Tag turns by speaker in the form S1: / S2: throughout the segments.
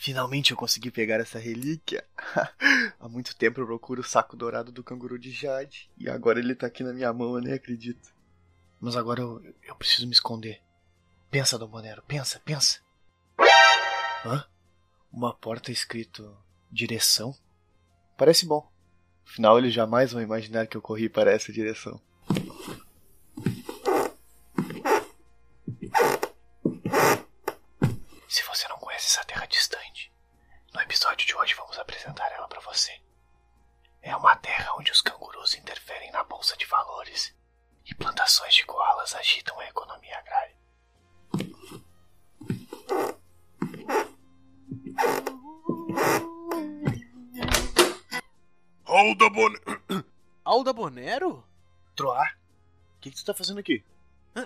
S1: Finalmente eu consegui pegar essa relíquia. Há muito tempo eu procuro o saco dourado do canguru de Jade. E agora ele tá aqui na minha mão, eu nem acredito. Mas agora eu, eu preciso me esconder. Pensa, Dom Bonero, pensa, pensa. Hã? Uma porta escrito direção? Parece bom. Afinal, eles jamais vão imaginar que eu corri para essa direção. Tá fazendo aqui?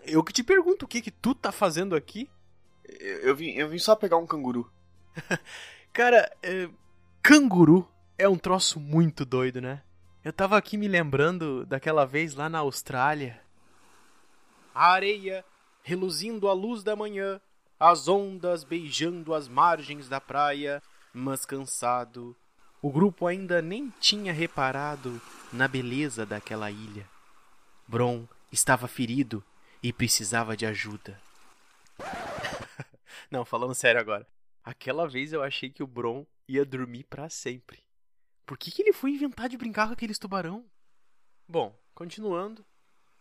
S2: Eu que te pergunto o que que tu tá fazendo aqui?
S1: Eu, eu vim, eu vim só pegar um canguru.
S2: Cara, é, canguru é um troço muito doido, né? Eu tava aqui me lembrando daquela vez lá na Austrália. A areia reluzindo à luz da manhã, as ondas beijando as margens da praia, mas cansado, o grupo ainda nem tinha reparado na beleza daquela ilha. Bron estava ferido e precisava de ajuda. Não, falando sério agora. Aquela vez eu achei que o Bron ia dormir para sempre. Por que, que ele foi inventar de brincar com aqueles tubarão? Bom, continuando.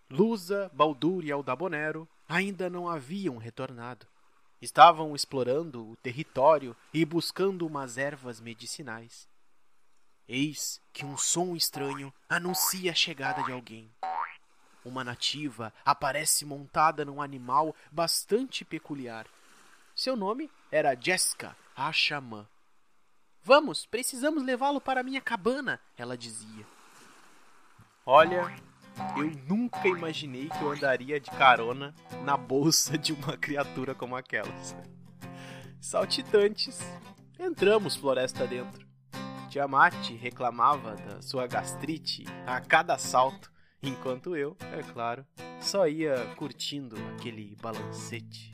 S2: Lusa, Baldur e Aldabonero ainda não haviam retornado. Estavam explorando o território e buscando umas ervas medicinais. Eis que um som estranho anuncia a chegada de alguém. Uma nativa aparece montada num animal bastante peculiar. Seu nome era Jessica, a xamã. Vamos, precisamos levá-lo para minha cabana, ela dizia. Olha, eu nunca imaginei que eu andaria de carona na bolsa de uma criatura como aquelas. Saltitantes, entramos floresta dentro. Tiamat reclamava da sua gastrite a cada salto, enquanto eu, é claro, só ia curtindo aquele balancete.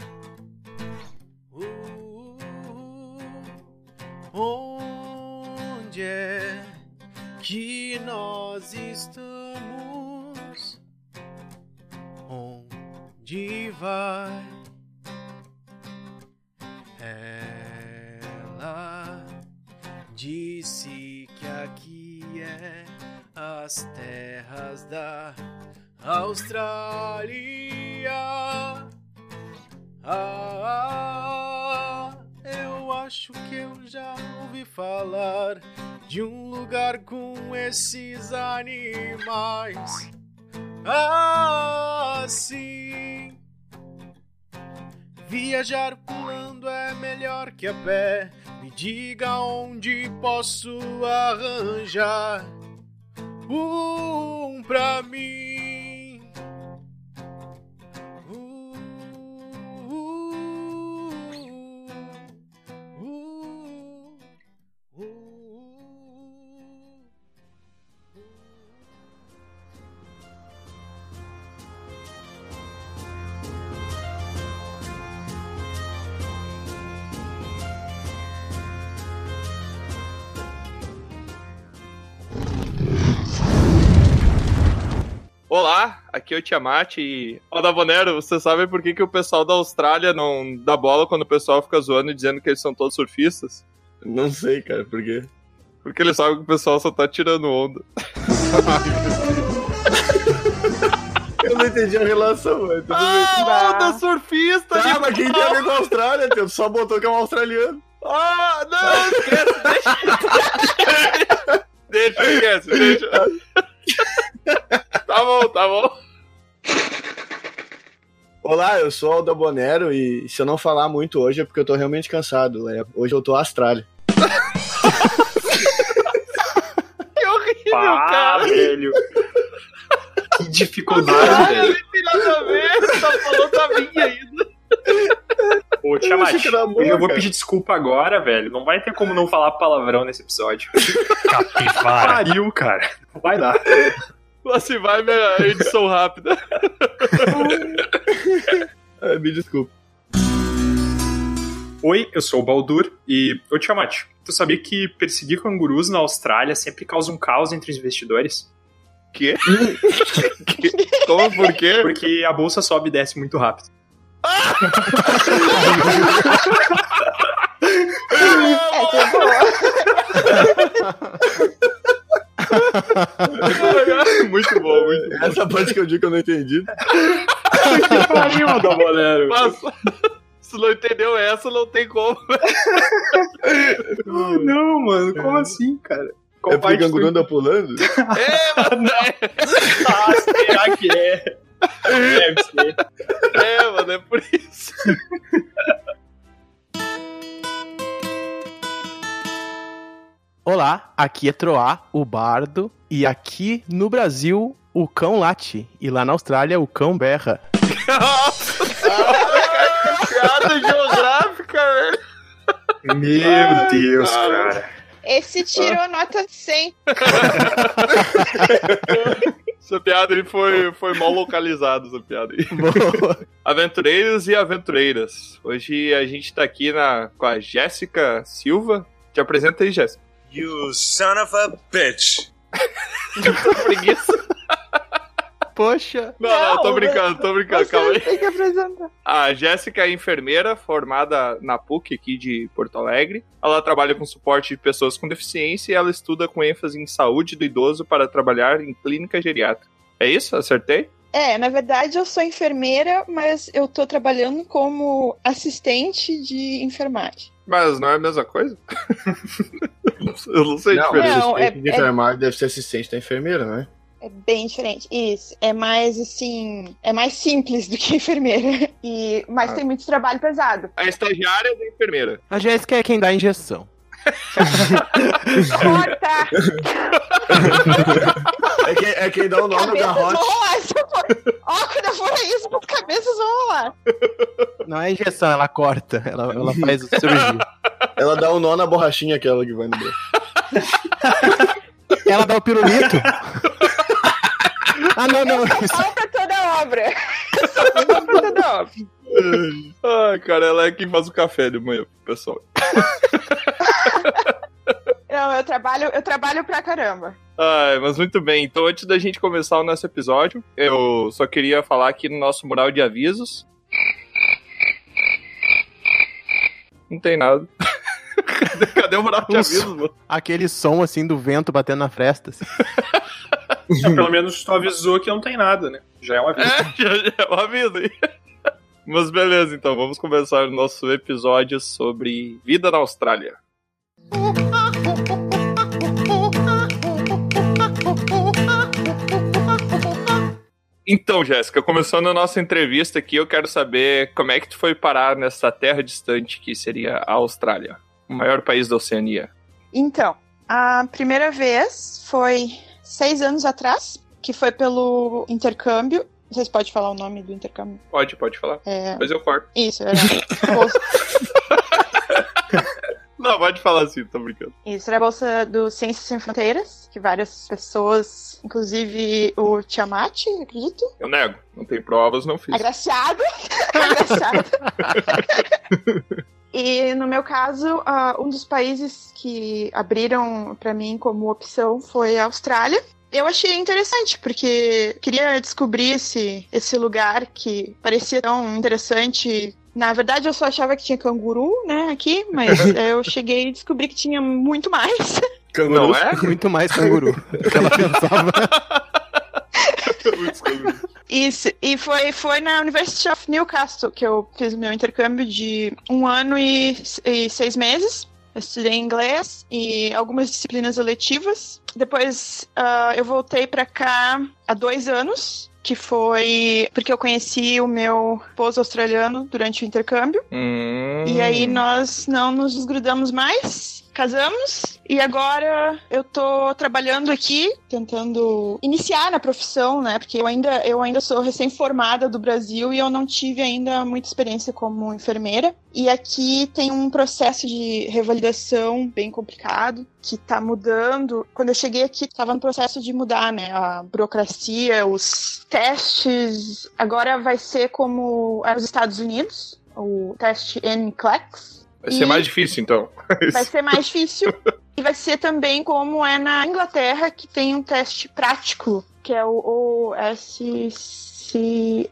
S2: onde é que nós estamos? Onde vai? Ela disse que aqui é as terras da Austrália. Ah, eu acho que eu já ouvi falar de um lugar com esses animais. Assim, viajar pulando é melhor que a pé. Me diga onde posso arranjar um pra mim.
S3: O Tiamat e. Ó, Davonero, você sabe por que, que o pessoal da Austrália não dá bola quando o pessoal fica zoando e dizendo que eles são todos surfistas?
S1: Não sei, cara, por quê?
S3: Porque eles sabem que o pessoal só tá tirando onda.
S1: Eu não entendi a relação, velho. Tudo
S3: Ah, onda surfista!
S1: Tá, mas quem tem a ver com a Austrália, tio? Tu só botou que é um australiano.
S3: Ah, não, esquece, deixa. deixa, esquece, deixa. tá bom, tá bom.
S1: Olá, eu sou o Alda Bonero e se eu não falar muito hoje é porque eu tô realmente cansado. É, hoje eu tô Austrália.
S3: Que horrível,
S4: Pá,
S3: cara.
S4: velho. Que dificuldade, velho.
S3: não tem nada a ver, tá falando da minha ainda.
S4: Ô, Tiamat,
S1: era boa,
S4: eu vou pedir desculpa agora, velho. Não vai ter como não falar palavrão nesse episódio.
S5: Capivara.
S4: Pariu, cara. Vai dar.
S3: Lá se vai minha edição rápida.
S1: Ah, me desculpa.
S4: Oi, eu sou o Baldur e. Ô Tiamat, tu sabia que perseguir cangurus na Austrália sempre causa um caos entre os investidores?
S3: Quê? Que- Como? Por quê?
S4: Porque a bolsa sobe e desce muito rápido.
S5: Essa é boa.
S3: muito bom, muito bom.
S1: Essa parte que eu digo que eu não entendi.
S4: Pariu, Dalmonero.
S3: Nossa, se não entendeu essa, não tem como.
S4: Não, mano, como assim, cara? Qual
S1: É porque
S4: parte
S1: canguru anda pulando?
S3: É, mano,
S4: Ah, será que é? Deve ser.
S3: é, mano, é por isso.
S2: Olá, aqui é Troá, o bardo, e aqui no Brasil o cão late, e lá na Austrália o cão berra.
S3: Nossa, piada geográfica, velho.
S4: Meu Deus, cara.
S5: Esse tirou nota 100.
S3: Essa piada ele foi, foi mal localizada, essa piada aí.
S2: Boa.
S3: Aventureiros e aventureiras. Hoje a gente tá aqui na, com a Jéssica Silva. Te apresenta aí, Jéssica.
S6: You son of a bitch.
S3: Preguiça.
S2: Poxa.
S3: Não, não, tô
S5: Não,
S3: brincando, tô brincando,
S5: Você
S3: calma aí.
S5: tem que apresentar.
S3: A Jéssica é enfermeira formada na PUC aqui de Porto Alegre. Ela trabalha com suporte de pessoas com deficiência e ela estuda com ênfase em saúde do idoso para trabalhar em clínica geriátrica. É isso? Acertei?
S5: É, na verdade eu sou enfermeira, mas eu tô trabalhando como assistente de enfermagem.
S3: Mas não é a mesma coisa? Eu não sei a diferença.
S5: Não,
S1: assistente
S5: é-
S1: de
S5: é-
S1: enfermagem deve ser assistente da enfermeira, né?
S5: É bem diferente. Isso. É mais assim. É mais simples do que enfermeira. E, mas
S3: Ah.
S5: tem muito trabalho pesado.
S3: A estagiária da enfermeira.
S2: A Jéssica é quem dá a injeção.
S5: Corta!
S1: É, que, é quem dá o nome do
S5: cabeças vão
S1: garrote.
S5: rolar. Se eu for... Ó, quando eu for isso, as cabeças vão rolar.
S2: Não é injeção, ela corta. Ela, ela faz a cirurgia.
S1: Ela dá um nó na borrachinha aquela que vai no braço.
S2: Ela dá o pirulito. Ah, não, não.
S5: Só pra toda obra. Só pra toda obra.
S3: Ai, cara, ela é quem faz o café de manhã, pessoal.
S5: Não, eu trabalho, eu trabalho pra caramba.
S3: Ai, mas muito bem. Então, antes da gente começar o nosso episódio, eu só queria falar aqui no nosso mural de avisos. Não tem nada. cadê, cadê o mural de avisos, mano?
S2: Aquele som assim do vento batendo na fresta. assim.
S4: Não, pelo menos tu avisou que não tem nada, né? Já é um aviso.
S3: É, já, já é um aviso aí. Mas beleza, então, vamos começar o nosso episódio sobre vida na Austrália. Então, Jéssica, começando a nossa entrevista aqui, eu quero saber como é que tu foi parar nessa terra distante que seria a Austrália, o maior país da Oceania.
S5: Então, a primeira vez foi seis anos atrás, que foi pelo intercâmbio. Vocês podem falar o nome do intercâmbio?
S3: Pode, pode falar.
S5: É,
S3: Depois eu corto.
S5: isso, bolsa,
S3: Não, pode falar assim, tô brincando.
S5: isso era a bolsa do Ciências Sem Fronteiras, que várias pessoas, inclusive o Tiamat, acredito,
S3: Eu nego, não tem provas, não fiz.
S5: Agraciado. Agraciado. e no meu caso, ah, um dos países que abriram pra mim como opção foi a Austrália. Eu achei interessante, porque queria descobrir esse, esse lugar que parecia tão interessante. Na verdade, eu só achava que tinha canguru, né, aqui, mas eu cheguei e descobri que tinha muito mais.
S3: Não é?
S2: Muito mais canguru do que ela pensava.
S5: Isso, e foi, foi na University of Newcastle que eu fiz o meu intercâmbio de um ano e, e seis meses. Eu estudei inglês e algumas disciplinas eletivas. Depois ah, eu voltei pra cá há dois anos, que foi porque eu conheci o meu esposo australiano durante o intercâmbio.
S3: Hum.
S5: E aí nós não nos desgrudamos mais, casamos e agora eu tô trabalhando aqui, tentando iniciar na profissão, né? Porque eu ainda, eu ainda sou recém-formada do Brasil e eu não tive ainda muita experiência como enfermeira. E aqui tem um processo de revalidação bem complicado que tá mudando. Quando eu cheguei aqui, tava no processo de mudar, né? A burocracia, os testes. Agora vai ser como é nos Estados Unidos, o teste NCLEX.
S3: Vai ser
S5: E-
S3: mais difícil, então.
S5: Vai ser mais difícil. e vai ser também como é na Inglaterra, que tem um teste prático, que é o OSCI,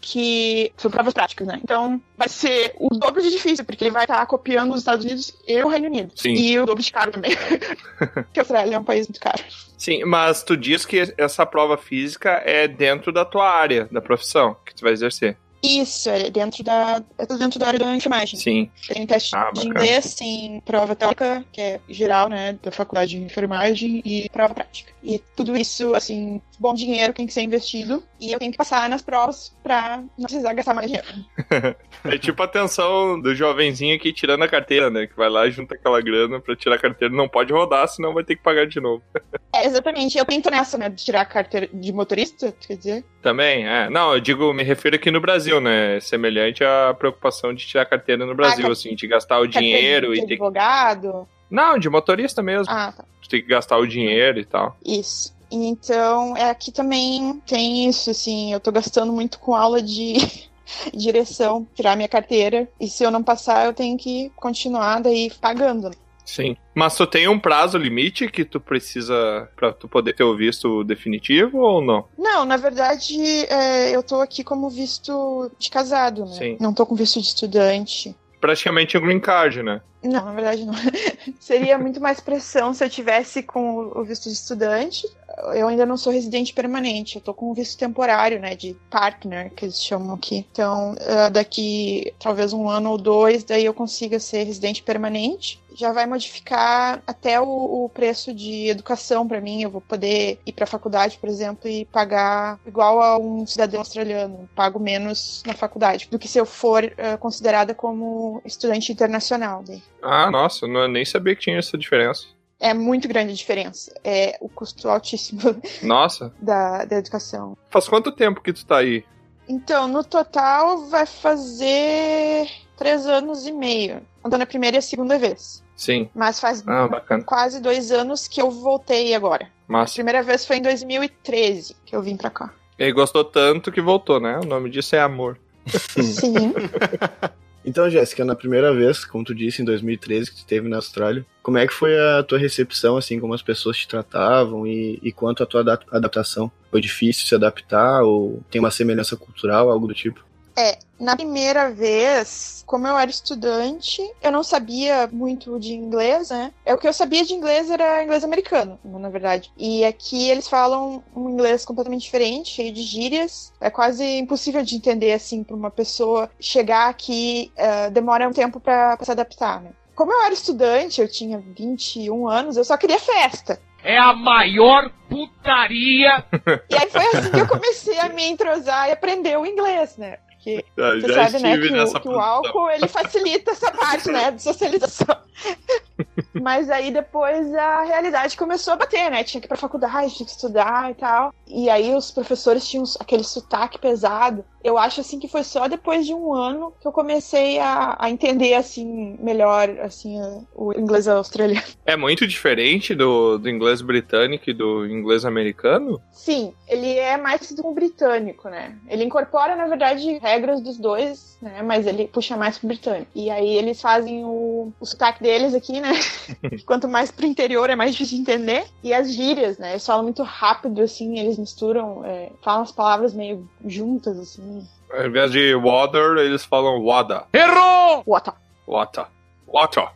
S5: que são provas práticas, né? Então vai ser o dobro de difícil, porque ele vai estar copiando os Estados Unidos e o Reino Unido.
S3: Sim.
S5: E o dobro de caro também. porque a Austrália é um país muito caro.
S3: Sim, mas tu diz que essa prova física é dentro da tua área, da profissão, que tu vai exercer.
S5: Isso, é dentro da, é dentro da área da enfermagem.
S3: Sim.
S5: Tem teste
S3: Ah,
S5: de inglês, tem prova teórica, que é geral, né, da faculdade de enfermagem, e prova prática. E tudo isso, assim, bom dinheiro tem que ser investido, e eu tenho que passar nas provas pra não precisar gastar mais dinheiro.
S3: É tipo a atenção do jovenzinho aqui tirando a carteira, né? Que vai lá e junta aquela grana pra tirar a carteira. Não pode rodar, senão vai ter que pagar de novo.
S5: É, exatamente, eu tento nessa, né, de tirar a carteira de motorista, quer dizer.
S3: Também, é. Não, eu digo, me refiro aqui no Brasil, né? Semelhante à preocupação de tirar a carteira no Brasil,
S5: car-
S3: assim, de gastar o dinheiro
S5: de
S3: e ter
S5: advogado.
S3: Não, de motorista mesmo.
S5: Ah, tá.
S3: Tu tem que gastar o dinheiro e tal.
S5: Isso. Então, é, aqui também tem isso, assim, eu tô gastando muito com aula de direção, tirar minha carteira, e se eu não passar, eu tenho que continuar daí pagando. né?
S3: Sim. Mas tu tem um prazo limite que tu precisa pra tu poder ter o visto definitivo ou não?
S5: Não, na verdade, é, eu tô aqui como visto de casado, né?
S3: Sim.
S5: Não tô com visto de estudante.
S3: Praticamente um green card, né?
S5: Não, na verdade não. Seria muito mais pressão se eu tivesse com o visto de estudante. Eu ainda não sou residente permanente, eu tô com um visto temporário, né, de partner, que eles chamam aqui. Então, eh, daqui talvez um ano ou dois, daí eu consiga ser residente permanente. Já vai modificar até o, o preço de educação para mim. Eu vou poder ir para a faculdade, por exemplo, e pagar igual a um cidadão australiano. Pago menos na faculdade do que se eu for eh, considerada como estudante internacional. Daí.
S3: Ah, nossa, não, nem sabia que tinha essa diferença.
S5: É muito grande a diferença. É o custo altíssimo
S3: Nossa.
S5: da, da educação.
S3: Faz quanto tempo que tu tá aí?
S5: Então, no total, vai fazer três anos e meio. Contando a primeira e a segunda vez.
S3: Sim.
S5: Mas faz
S3: Ah,
S5: quase dois anos que eu voltei agora. A
S3: Massa.
S5: primeira vez foi em 2013 que eu vim pra cá.
S3: E gostou tanto que voltou, né? O nome disso é amor.
S5: Sim.
S1: Então, Jéssica, na primeira vez, como tu disse, em 2013, que tu esteve na Austrália, como é que foi a tua recepção, assim, como as pessoas te tratavam e, e quanto a tua adap- adaptação? Foi difícil se adaptar ou tem uma semelhança cultural, algo do tipo?
S5: É, na primeira vez, como eu era estudante, eu não sabia muito de inglês, né? É o que eu sabia de inglês era inglês americano, na verdade. E aqui eles falam um inglês completamente diferente, cheio de gírias. É quase impossível de entender assim para uma pessoa chegar aqui, eh, demora um tempo para se adaptar, né? Como eu era estudante, eu tinha 21 anos, eu só queria festa.
S7: É a maior putaria
S5: E aí foi assim que eu comecei a me entrosar e aprender o inglês, né? Porque
S3: Já,
S5: Você sabe, né, que, o, que o álcool ele facilita essa parte, né, de socialização. Mas aí depois a realidade começou a bater, né? Tinha que ir pra faculdade, tinha que estudar e tal. E aí os professores tinham aquele sotaque pesado. Eu acho assim que foi só depois de um ano que eu comecei a, a entender assim melhor assim o inglês australiano.
S3: É muito diferente do, do inglês britânico e do inglês americano?
S5: Sim, ele é mais parecido com o britânico, né? Ele incorpora, na verdade, regras dos dois, né? Mas ele puxa mais pro britânico. E aí eles fazem o, o sotaque deles aqui, né? Quanto mais pro interior é mais difícil de entender. E as gírias, né? Eles falam muito rápido, assim, eles misturam, é, falam as palavras meio juntas, assim.
S3: Ao invés de water, eles falam wada.
S7: Errou!
S5: What?
S3: Water. Water.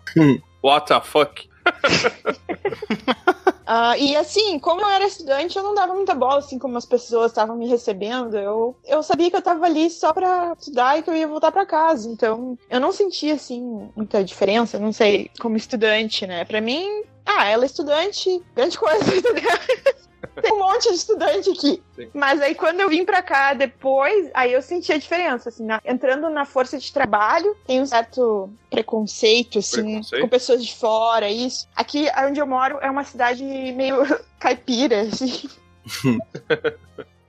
S3: What the fuck?
S5: Ah, e assim, como eu era estudante, eu não dava muita bola, assim, como as pessoas estavam me recebendo. Eu, eu sabia que eu tava ali só pra estudar e que eu ia voltar pra casa. Então, eu não sentia, assim, muita diferença, não sei, como estudante, né? Pra mim, ah, ela é estudante, grande coisa, entendeu? Tem um monte de estudante aqui.
S3: Sim.
S5: Mas aí quando eu vim pra cá depois, aí eu senti a diferença, assim, na- entrando na força de trabalho, tem um certo preconceito, assim,
S3: Preconceito?
S5: com pessoas de fora, isso. Aqui onde eu moro é uma cidade meio caipira, assim.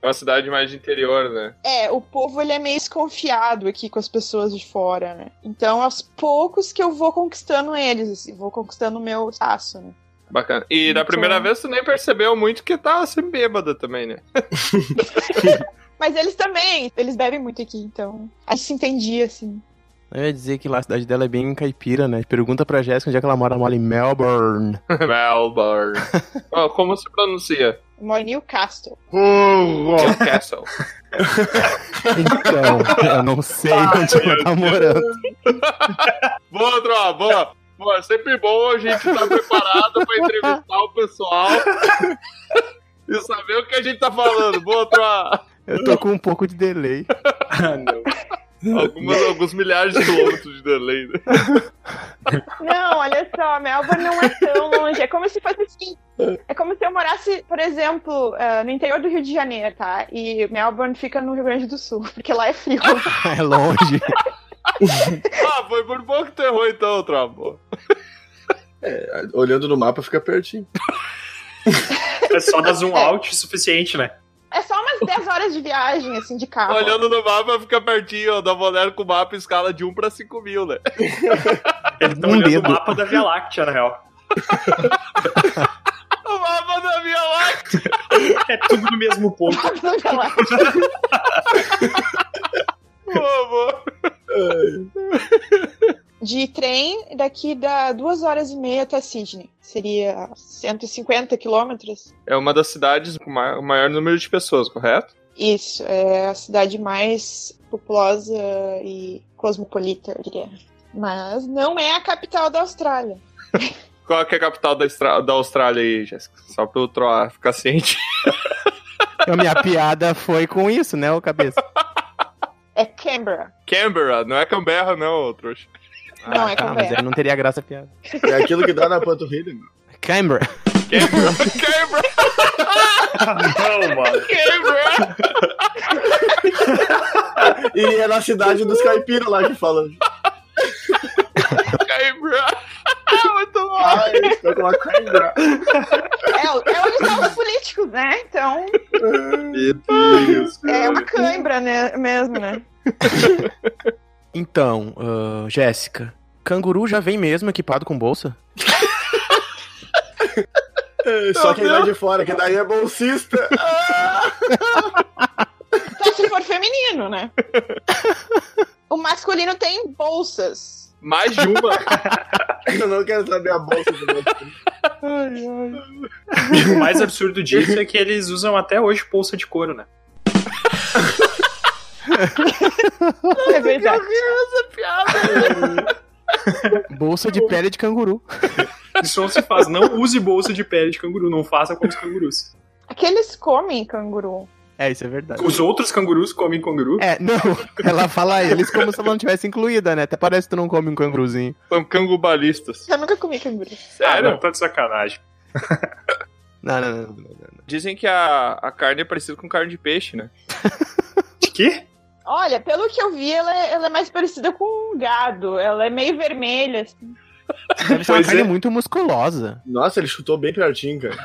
S3: É uma cidade mais de interior, né?
S5: É, o povo ele é meio desconfiado aqui com as pessoas de fora, né? Então, aos poucos que eu vou conquistando eles, assim, vou conquistando o meu espaço, né?
S3: Bacana. E da
S5: Então-
S3: primeira vez tu nem percebeu muito que tava assim bêbada também, né?
S5: Mas eles também, eles bebem muito aqui, então a gente se entendia, assim.
S2: Eu ia dizer que lá a cidade dela é bem caipira, né? Pergunta pra Jéssica onde é que ela mora. Ela mora em Melbourne.
S3: Melbourne. Ó, como se pronuncia?
S5: Eu moro em Newcastle.
S3: Newcastle.
S2: Então, eu não sei onde ela tá morando.
S3: Boa, Tro, boa. É sempre bom a gente estar preparado pra entrevistar o pessoal e saber o que a gente tá falando. Boa, Tro.
S2: Eu tô com um pouco de delay.
S4: Ah, não.
S3: Algumas, alguns milhares de quilômetros de delay. Né?
S5: Não, olha só, Melbourne não é tão longe. É como se fosse assim. É como se eu morasse, por exemplo, eh, no interior do Rio de Janeiro, tá? E Melbourne fica no Rio Grande do Sul, porque lá é frio.
S2: É longe.
S3: Ah, foi por pouco que tu errou então, Tro.
S1: É, olhando no mapa fica pertinho.
S4: É só dar zoom out o suficiente, né?
S5: É só umas 10 horas de viagem, assim, de carro.
S3: Olhando no mapa fica pertinho, uma olhada com o mapa em escala de 1 pra 5 mil, né?
S4: Eles estão
S2: Um
S4: olhando
S2: dedo.
S4: o mapa da Via Láctea, na real.
S3: O mapa da Via Láctea.
S4: É tudo no mesmo ponto.
S3: Boa, boa.
S5: De trem, daqui dá duas horas e meia até Sydney. Seria 150 quilômetros.
S3: É uma das cidades com o maior número de pessoas, correto?
S5: Isso, é a cidade mais populosa e cosmopolita, eu diria. Mas não é a capital da Austrália.
S3: Qual que é a capital da, da Austrália aí, Jéssica? Só pro Troa ficar ciente.
S2: A minha piada foi com isso, né, ô cabeça?
S5: É Canberra.
S3: Canberra, não é Canberra não, trouxa.
S5: Não é
S2: Ah, mas
S5: Canberra.
S2: aí não teria graça a piada.
S1: É aquilo que dá na panturrilha. meu.
S2: Canberra.
S3: Canberra, Canberra,
S4: Não, mano.
S3: Canberra.
S1: E é na cidade dos caipiras lá que falam.
S3: Canberra. Muito bom.
S1: Ai, fica com uma cãibra.
S5: É, é onde estão os políticos, né? Então,
S1: Meu Deus.
S5: é uma cãibra né, mesmo, né?
S2: Então, ah, Jéssica, canguru já vem mesmo equipado com bolsa?
S1: Só quem vai de fora, que daí é bolsista.
S5: Só se for feminino, né? O masculino tem bolsas.
S3: Mais de uma.
S1: Eu não quero saber a bolsa do meu.
S4: E o mais absurdo disso é que eles usam até hoje bolsa de couro, né?
S5: É verdade.
S2: Bolsa de pele de canguru.
S4: Isso não se faz. Não use bolsa de pele de canguru. Não faça como os cangurus.
S5: Aqueles comem canguru.
S2: É, isso é verdade.
S4: Os outros cangurus comem canguru.
S2: É, não, ela fala eles como se ela não tivesse incluída, né? Até parece que tu não come um canguruzinho.
S3: São cangubalistas.
S5: Eu nunca comi canguru.
S4: Ah,
S3: Sério?
S4: não, tá de sacanagem.
S2: Não, não, não. não, não.
S3: Dizem que a, a carne é parecida com carne de peixe, né?
S4: De quê?
S5: Olha, pelo que eu vi, ela é, ela é mais parecida com um gado. Ela é meio vermelha. assim.
S2: Deve ser uma
S4: Pois
S2: carne
S4: é.
S2: muito musculosa.
S1: Nossa, ele chutou bem pertinho, cara.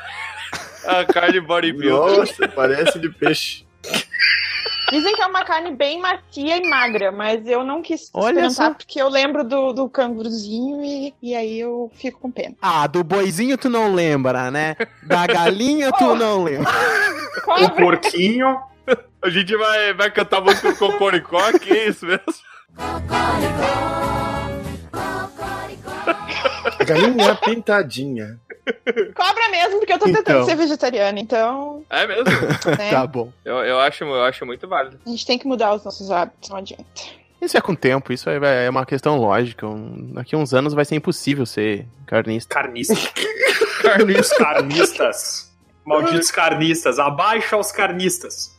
S3: A carne bodybuilder.
S1: Nossa, parece de peixe.
S5: Dizem que é uma carne bem macia e magra, mas eu não quis
S2: Olha
S5: experimentar
S2: só.
S5: porque eu lembro do, do canguruzinho e, e aí eu fico com pena.
S2: Ah, do boizinho tu não lembra, né? Da galinha tu não lembra.
S4: O
S5: Cobra,
S4: porquinho.
S3: A gente vai, vai cantar música do Cocoricó, que é isso mesmo?
S1: A galinha pintadinha.
S5: Cobra mesmo, porque eu tô tentando
S2: Então.
S5: ser vegetariana, então
S3: É mesmo?
S5: né,
S2: Tá bom.
S3: Eu, eu, acho, eu acho muito válido.
S5: a gente tem que mudar os nossos hábitos, não adianta.
S2: Isso é com o tempo, isso é é uma questão lógica. Daqui a uns anos vai ser impossível ser carnista.
S4: Carnistas. Carnistas. Malditos carnistas. Abaixa os carnistas.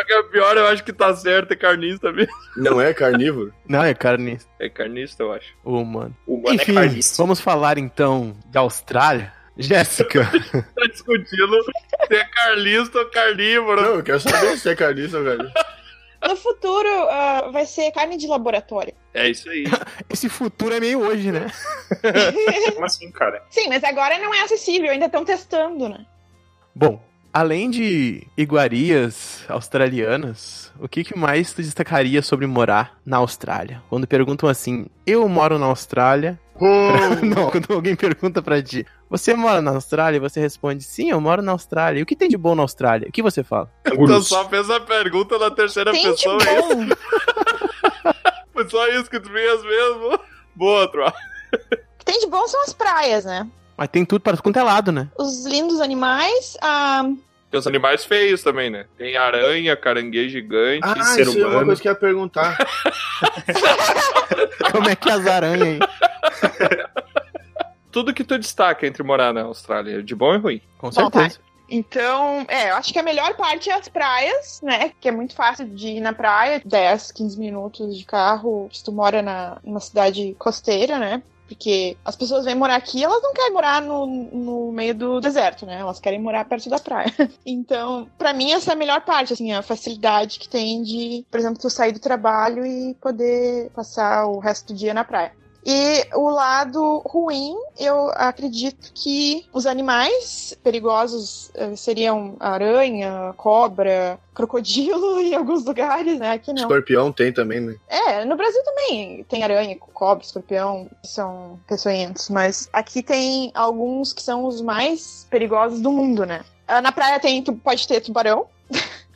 S3: Só que é pior, eu acho que tá certo, é carnista mesmo.
S1: Não é carnívoro?
S2: Não, é carnista.
S3: É carnista, eu acho.
S2: Humano.
S4: O mano
S2: Enfim,
S4: é carnista.
S2: vamos falar então da Austrália. Jéssica,
S3: Tá discutindo se é carlista ou carnívoro.
S1: Não, eu quero saber se é carnista ou carnívoro.
S5: No futuro, ah, vai ser carne de laboratório.
S3: É isso aí.
S2: esse futuro é meio hoje, né?
S4: Como assim, cara?
S5: Sim, mas agora não é acessível, ainda estão testando, né?
S2: Bom, além de iguarias australianas, o que, que mais tu destacaria sobre morar na Austrália? Quando perguntam assim, eu moro na Austrália. Não, quando alguém pergunta pra ti, você mora na Austrália? E você responde, sim, eu moro na Austrália. E o que tem de bom na Austrália? O que você fala?
S3: Tu só fez a pergunta na terceira
S5: Tem de
S3: pessoa, é isso?
S5: bom.
S3: Você só isso que tu fez mesmo. Boa, Troa.
S5: O que tem de bom são as praias, né?
S2: Mas tem tudo para quanto é lado, né?
S5: Os lindos animais, a
S3: Tem os animais feios também, né? Tem aranha, caranguejo gigante,
S1: Ah,
S3: ser
S1: isso é uma
S3: humano.
S1: coisa que eu ia perguntar.
S2: Como é que é as aranhas aí?
S3: Tudo que tu destaca entre morar na Austrália, de bom e ruim.
S2: Com
S5: Bom, tá.
S2: certeza.
S5: Então, é, eu acho que a melhor parte é as praias, né? Que é muito fácil de ir na praia, 10, 15 minutos de carro, se tu mora na, numa cidade costeira, né? Porque as pessoas vêm morar aqui, elas não querem morar no, no meio do deserto, né? Elas querem morar perto da praia. Então, pra mim, essa é a melhor parte, assim, a facilidade que tem de, por exemplo, tu sair do trabalho e poder passar o resto do dia na praia. E o lado ruim, eu acredito que os animais perigosos eh, seriam aranha, cobra, crocodilo em alguns lugares, né? Aqui não.
S1: Escorpião tem também, né?
S5: É, no Brasil também tem aranha, cobra, escorpião, que são peçonhentos, mas aqui tem alguns que são os mais perigosos do mundo, né? Ah, Na praia tem, tu pode ter tubarão,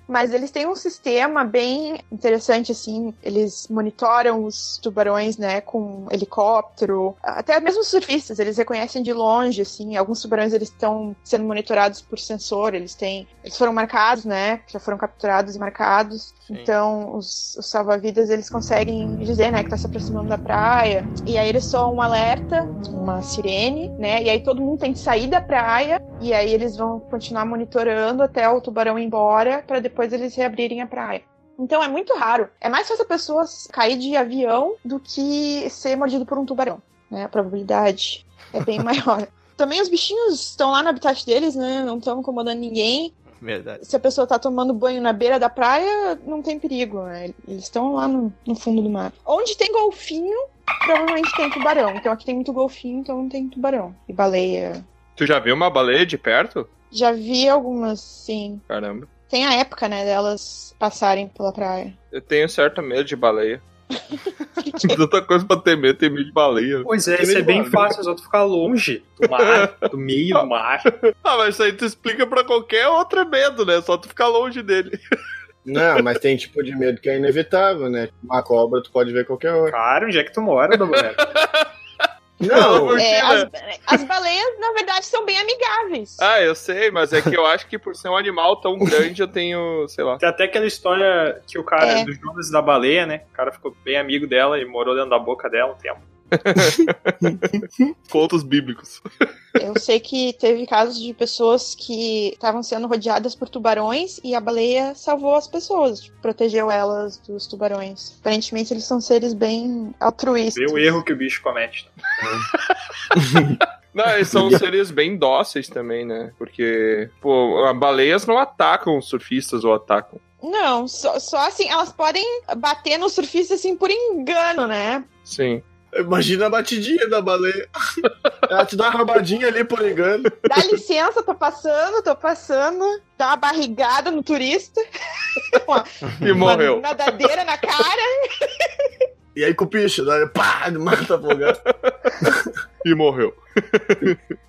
S5: mas eles têm um sistema bem interessante, assim. Eles monitoram os tubarões, né, com helicóptero. Até mesmo surfistas, eles reconhecem de longe, assim. Alguns tubarões, eles estão sendo monitorados por sensor. Eles têm... Eles foram marcados, né, já foram capturados e marcados.
S2: Sim.
S5: Então, os, os salva-vidas, eles conseguem dizer, né, que tá se aproximando da praia. E aí eles soam um alerta, uma sirene, né, e aí todo mundo tem que sair da praia. E aí eles vão continuar monitorando até o tubarão ir embora, para depois eles reabrirem a praia. Então é muito raro. É mais fácil a pessoa cair de avião do que ser mordido por um tubarão. Né? A probabilidade é bem maior. Também os bichinhos estão lá no habitat deles, né? Não estão incomodando ninguém.
S2: Verdade.
S5: Se a pessoa tá tomando banho na beira da praia, não tem perigo, né? Eles estão lá no, no fundo do mar. Onde tem golfinho, provavelmente tem tubarão. Então aqui tem muito golfinho, então não tem tubarão. E baleia.
S3: Tu já viu uma baleia de perto?
S5: Já vi algumas, sim.
S3: Caramba.
S5: Tem a época, né, delas passarem pela praia.
S3: Eu tenho certo medo de baleia. Tanta coisa pra ter medo, ter medo de baleia.
S4: Pois é,
S1: Tem
S4: isso é bem
S1: de
S4: fácil, é só tu ficar longe do mar, do meio do mar.
S3: Ah, mas isso aí tu explica pra qualquer outro medo, né? Só tu ficar longe dele.
S1: Não, mas tem tipo de medo que é inevitável, né? Uma cobra tu pode ver qualquer hora.
S4: Cara, onde é que tu mora, Douglas?
S1: Não,
S5: É, as,
S3: né?
S5: as baleias, na verdade, são bem amigáveis.
S3: Ah, eu sei, mas é que eu acho que por ser um animal tão grande eu tenho, sei lá.
S4: Tem até aquela história que o cara,
S5: É.
S4: do Jonas da baleia, né? O cara ficou bem amigo dela e morou dentro da boca dela um tempo.
S3: Contos bíblicos.
S5: Eu sei que teve casos de pessoas que estavam sendo rodeadas por tubarões e a baleia salvou as pessoas, tipo, protegeu elas dos tubarões. Aparentemente eles são seres bem altruístas.
S4: Vê o erro que o bicho comete.
S3: Não, eles são seres bem dóceis também, né? Porque, pô, as baleias não atacam os surfistas ou atacam.
S5: Não, só, só assim, elas podem bater no surfista assim por engano, né?
S3: Sim.
S1: Imagina a batidinha da baleia. Ela te dá uma rabadinha ali por engano.
S5: Dá licença, tô passando, tô passando. Dá uma barrigada no turista. Uma,
S3: E morreu.
S5: uma nadadeira na cara.
S1: E aí com o bicho, né? pá, mata afogado.
S3: E morreu.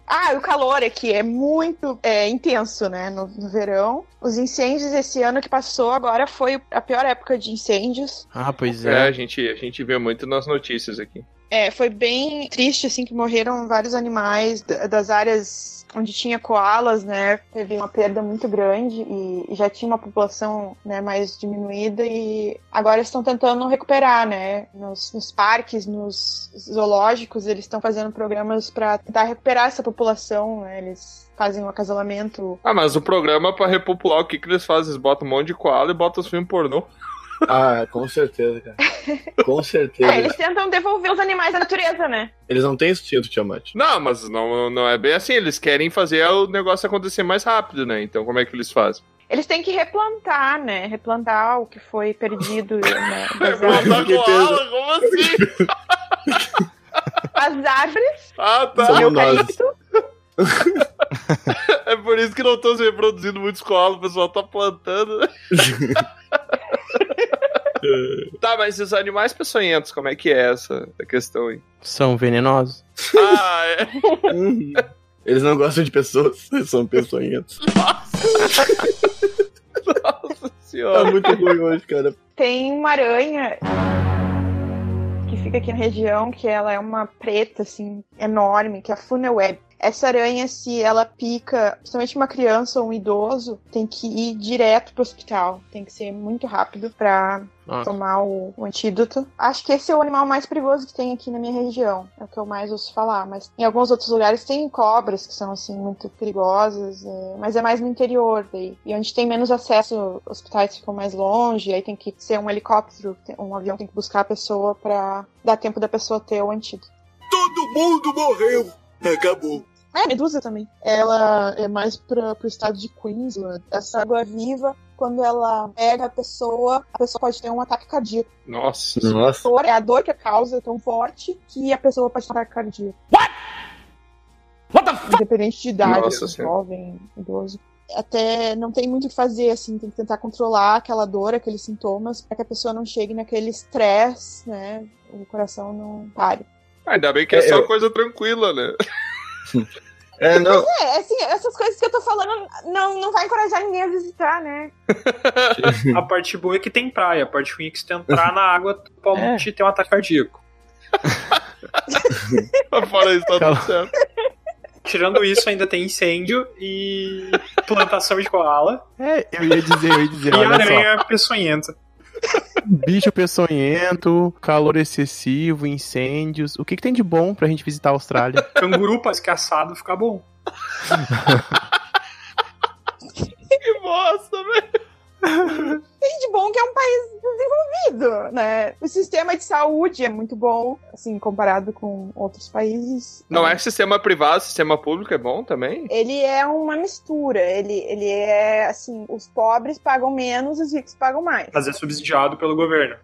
S5: Ah, o calor aqui é muito é, intenso, né? No, no verão. Os incêndios esse ano que passou agora foi a pior época de incêndios.
S2: Ah, pois
S3: É,
S2: é.
S3: a gente, a gente vê muito nas notícias aqui.
S5: É, foi bem triste, assim, que morreram vários animais da- das áreas onde tinha koalas, né? Teve uma perda muito grande e já tinha uma população né, mais diminuída e agora estão tentando recuperar, né? Nos, nos parques, nos zoológicos, eles estão fazendo programas para tentar recuperar essa população, né? Eles fazem um acasalamento.
S3: Ah, mas o programa pra repopular, o que, que eles fazem? Eles botam um monte de koala e botam os filmes pornô.
S1: Ah, com certeza, cara. Com certeza.
S5: É, eles tentam devolver os animais à natureza, né?
S1: Eles não têm instinto, Tiamat.
S3: Não, mas não, não é bem assim. Eles querem fazer o negócio acontecer mais rápido, né? Então como é que eles fazem?
S5: Eles têm que replantar, né? Replantar o que foi perdido né,
S3: Botar
S5: árvores.
S3: koala? Como assim?
S5: As árvores,
S3: Ah, tá.
S1: Somos nós.
S5: eucalipto.
S3: É por isso que não estão se reproduzindo muitos koalas, o pessoal tá plantando. tá, mas e os animais peçonhentos, como é que é essa a questão aí?
S2: São venenosos.
S3: Ah, é.
S1: Uhum. Eles não gostam de pessoas, eles são peçonhentos.
S3: Nossa
S1: Tá
S3: senhora.
S1: muito ruim hoje, cara.
S5: Tem uma aranha. que fica aqui na região, que ela é uma preta, assim, enorme, que é a funnel web. Essa aranha, se ela pica, principalmente uma criança ou um idoso, tem que ir direto pro hospital. Tem que ser muito rápido pra
S2: Nossa.
S5: tomar o, o antídoto. Acho que esse é o animal mais perigoso que tem aqui na minha região. É o que eu mais ouço falar. Mas em alguns outros lugares tem cobras que são, assim, muito perigosas. é, mas é mais no interior daí. E onde tem menos acesso, hospitais ficam mais longe. Aí tem que ser um helicóptero, um avião tem que buscar a pessoa pra dar tempo da pessoa ter o antídoto.
S6: Todo mundo morreu. Acabou.
S5: É, medusa também. Ela é mais pra, pro estado de Queensland. Essa água viva, quando ela pega a pessoa, a pessoa pode ter um ataque cardíaco.
S3: Nossa.
S1: Nossa.
S5: É a dor que a causa tão forte que a pessoa pode ter um ataque cardíaco.
S7: What the f-
S5: Independente de idade,
S3: Nossa
S5: jovem, idoso. Até não tem muito o que fazer, assim, tem que tentar controlar aquela dor, aqueles sintomas, para que a pessoa não chegue naquele estresse, né? O coração não pare.
S3: Ainda bem que é,
S1: É,
S3: só
S1: eu-
S3: coisa tranquila, né?
S1: É, não.
S5: É, assim, essas coisas que eu tô falando não, não vai encorajar ninguém a visitar, né?
S4: A parte boa é que tem praia, a parte ruim é que se tu entrar na água, tu pode ter um ataque cardíaco.
S3: Fora isso, tá tudo certo.
S4: Tirando isso, ainda tem incêndio e plantação de koala
S2: É, eu ia dizer, eu ia dizer,
S4: e
S2: olha só.
S4: aranha peçonhenta.
S2: Bicho peçonhento, calor excessivo, incêndios. O que, que tem de bom pra gente visitar a Austrália?
S4: Canguru pra ser caçado fica bom.
S3: Que bosta, velho.
S5: Tem de bom que é um país desenvolvido, né? O sistema de saúde é muito bom, assim, comparado com outros países.
S3: Não é sistema privado, sistema público é bom também?
S5: Ele é uma mistura. Ele, ele é assim: os pobres pagam menos, os ricos pagam mais.
S4: Mas é subsidiado pelo governo.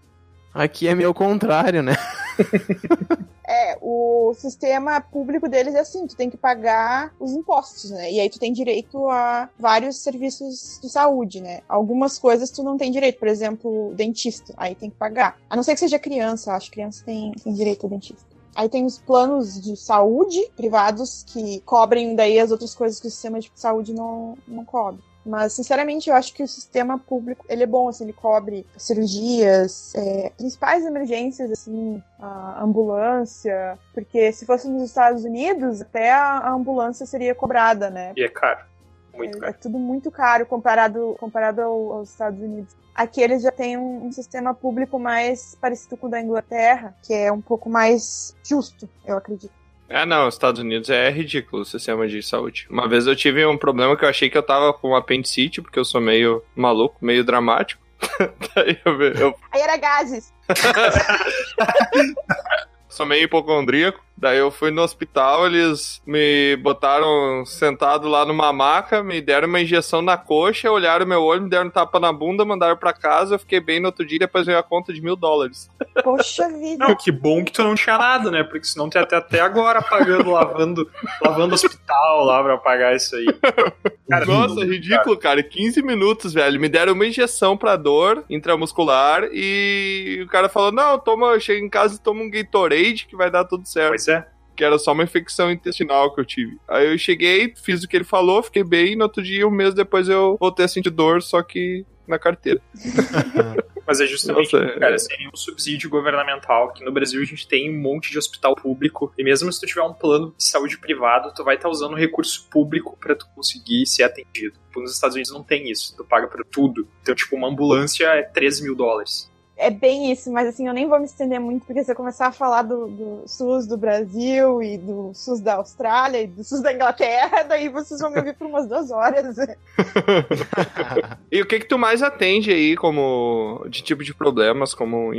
S2: Aqui é meio contrário, né?
S5: É, o sistema público deles é assim: tu tem que pagar os impostos, né? E aí tu tem direito a vários serviços de saúde, né? Algumas coisas tu não tem direito, por exemplo, dentista, aí tem que pagar. A não ser que seja criança, acho que criança tem, tem direito a dentista. Aí tem os planos de saúde privados que cobrem daí as outras coisas que o sistema de saúde não, não cobre. Mas, sinceramente, eu acho que o sistema público, ele é bom, assim, ele cobre cirurgias, é, principais emergências, assim, a ambulância, porque se fosse nos Estados Unidos, até a ambulância seria cobrada, né?
S4: E é caro. Muito
S5: É, é
S4: caro.
S5: tudo muito caro comparado, comparado ao- aos Estados Unidos. Aqui eles já têm um, um sistema público mais parecido com o da Inglaterra, que é um pouco mais justo, eu acredito.
S3: É, não, os Estados Unidos é ridículo o sistema de saúde. Uma vez eu tive um problema que eu achei que eu tava com apendicite, porque eu sou meio maluco, meio dramático. Daí eu, eu
S5: Aí era gases.
S3: sou meio hipocondríaco. Daí eu fui no hospital, eles me botaram sentado lá numa maca, me deram uma injeção na coxa, olharam meu olho, me deram um tapa na bunda, mandaram pra casa, eu fiquei bem no outro dia e depois veio a conta de mil dólares.
S5: Poxa vida.
S4: Não, que bom que tu não tinha nada, né? Porque senão tu ia até, até agora pagando, lavando, lavando hospital lá pra pagar isso aí. Cara,
S3: Nossa, ridículo, cara. 15 minutos, velho. Me deram uma injeção pra dor intramuscular e o cara falou: Não, toma, chega em casa e toma um Gatorade que vai dar tudo certo.
S4: Pois é.
S3: Que era só uma infecção intestinal que eu tive. Aí eu cheguei, fiz o que ele falou, fiquei bem. No outro dia, um mês depois, eu voltei a sentir dor, só que na carteira.
S4: Mas é justamente,
S3: Nossa, é-
S4: cara, sem nenhum subsídio governamental. Aqui no Brasil a gente tem um monte de hospital público. E mesmo se tu tiver um plano de saúde privado, tu vai estar usando recurso público pra tu conseguir ser atendido. Nos Estados Unidos não tem isso. Tu paga por tudo. Então, tipo, uma ambulância é 13 mil dólares.
S5: É bem isso, mas assim, eu nem vou me estender muito, porque se eu começar a falar do, do SUS do Brasil e do SUS da Austrália e do SUS da Inglaterra, daí vocês vão me ouvir por umas duas horas.
S3: E o que que tu mais atende aí como de tipo de problemas, como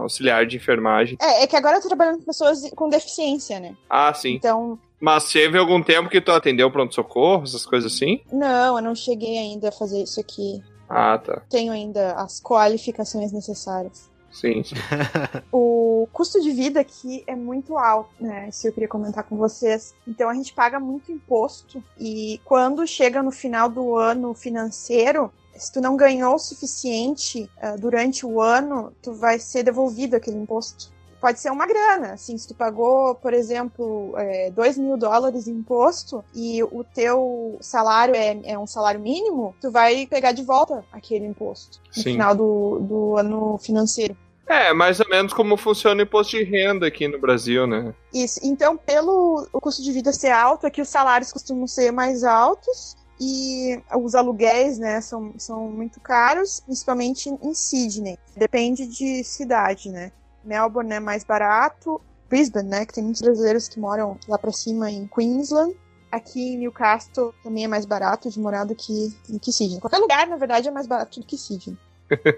S3: auxiliar de enfermagem?
S5: É, é que agora eu tô trabalhando com pessoas com deficiência, né?
S3: Ah, sim.
S5: Então,
S3: Mas teve algum tempo que tu atendeu pronto-socorro, essas coisas assim?
S5: não, eu não cheguei ainda a fazer isso aqui.
S3: Ah, tá.
S5: Tenho ainda as qualificações necessárias.
S3: Sim, sim.
S5: O custo de vida aqui é muito alto, né? Isso eu queria comentar com vocês. Então a gente paga muito imposto e quando chega no final do ano financeiro, se tu não ganhou o suficiente ah, durante o ano, tu vai ser devolvido aquele imposto. Pode ser uma grana, assim, se tu pagou, por exemplo, 2 mil dólares em imposto e o teu salário é, é um salário mínimo, tu vai pegar de volta aquele imposto no
S3: Sim.
S5: final do, do ano financeiro.
S3: É, mais ou menos como funciona o imposto de renda aqui no Brasil, né?
S5: Isso. Então, pelo o custo de vida ser alto, aqui os salários costumam ser mais altos e os aluguéis, né, são, são muito caros, principalmente em Sydney. Depende de cidade, né? Melbourne é mais barato, Brisbane, né, que tem muitos brasileiros que moram lá para cima em Queensland. Aqui em Newcastle também é mais barato de morar do que, do que Sydney. Qualquer lugar, na verdade, é mais barato do que Sydney.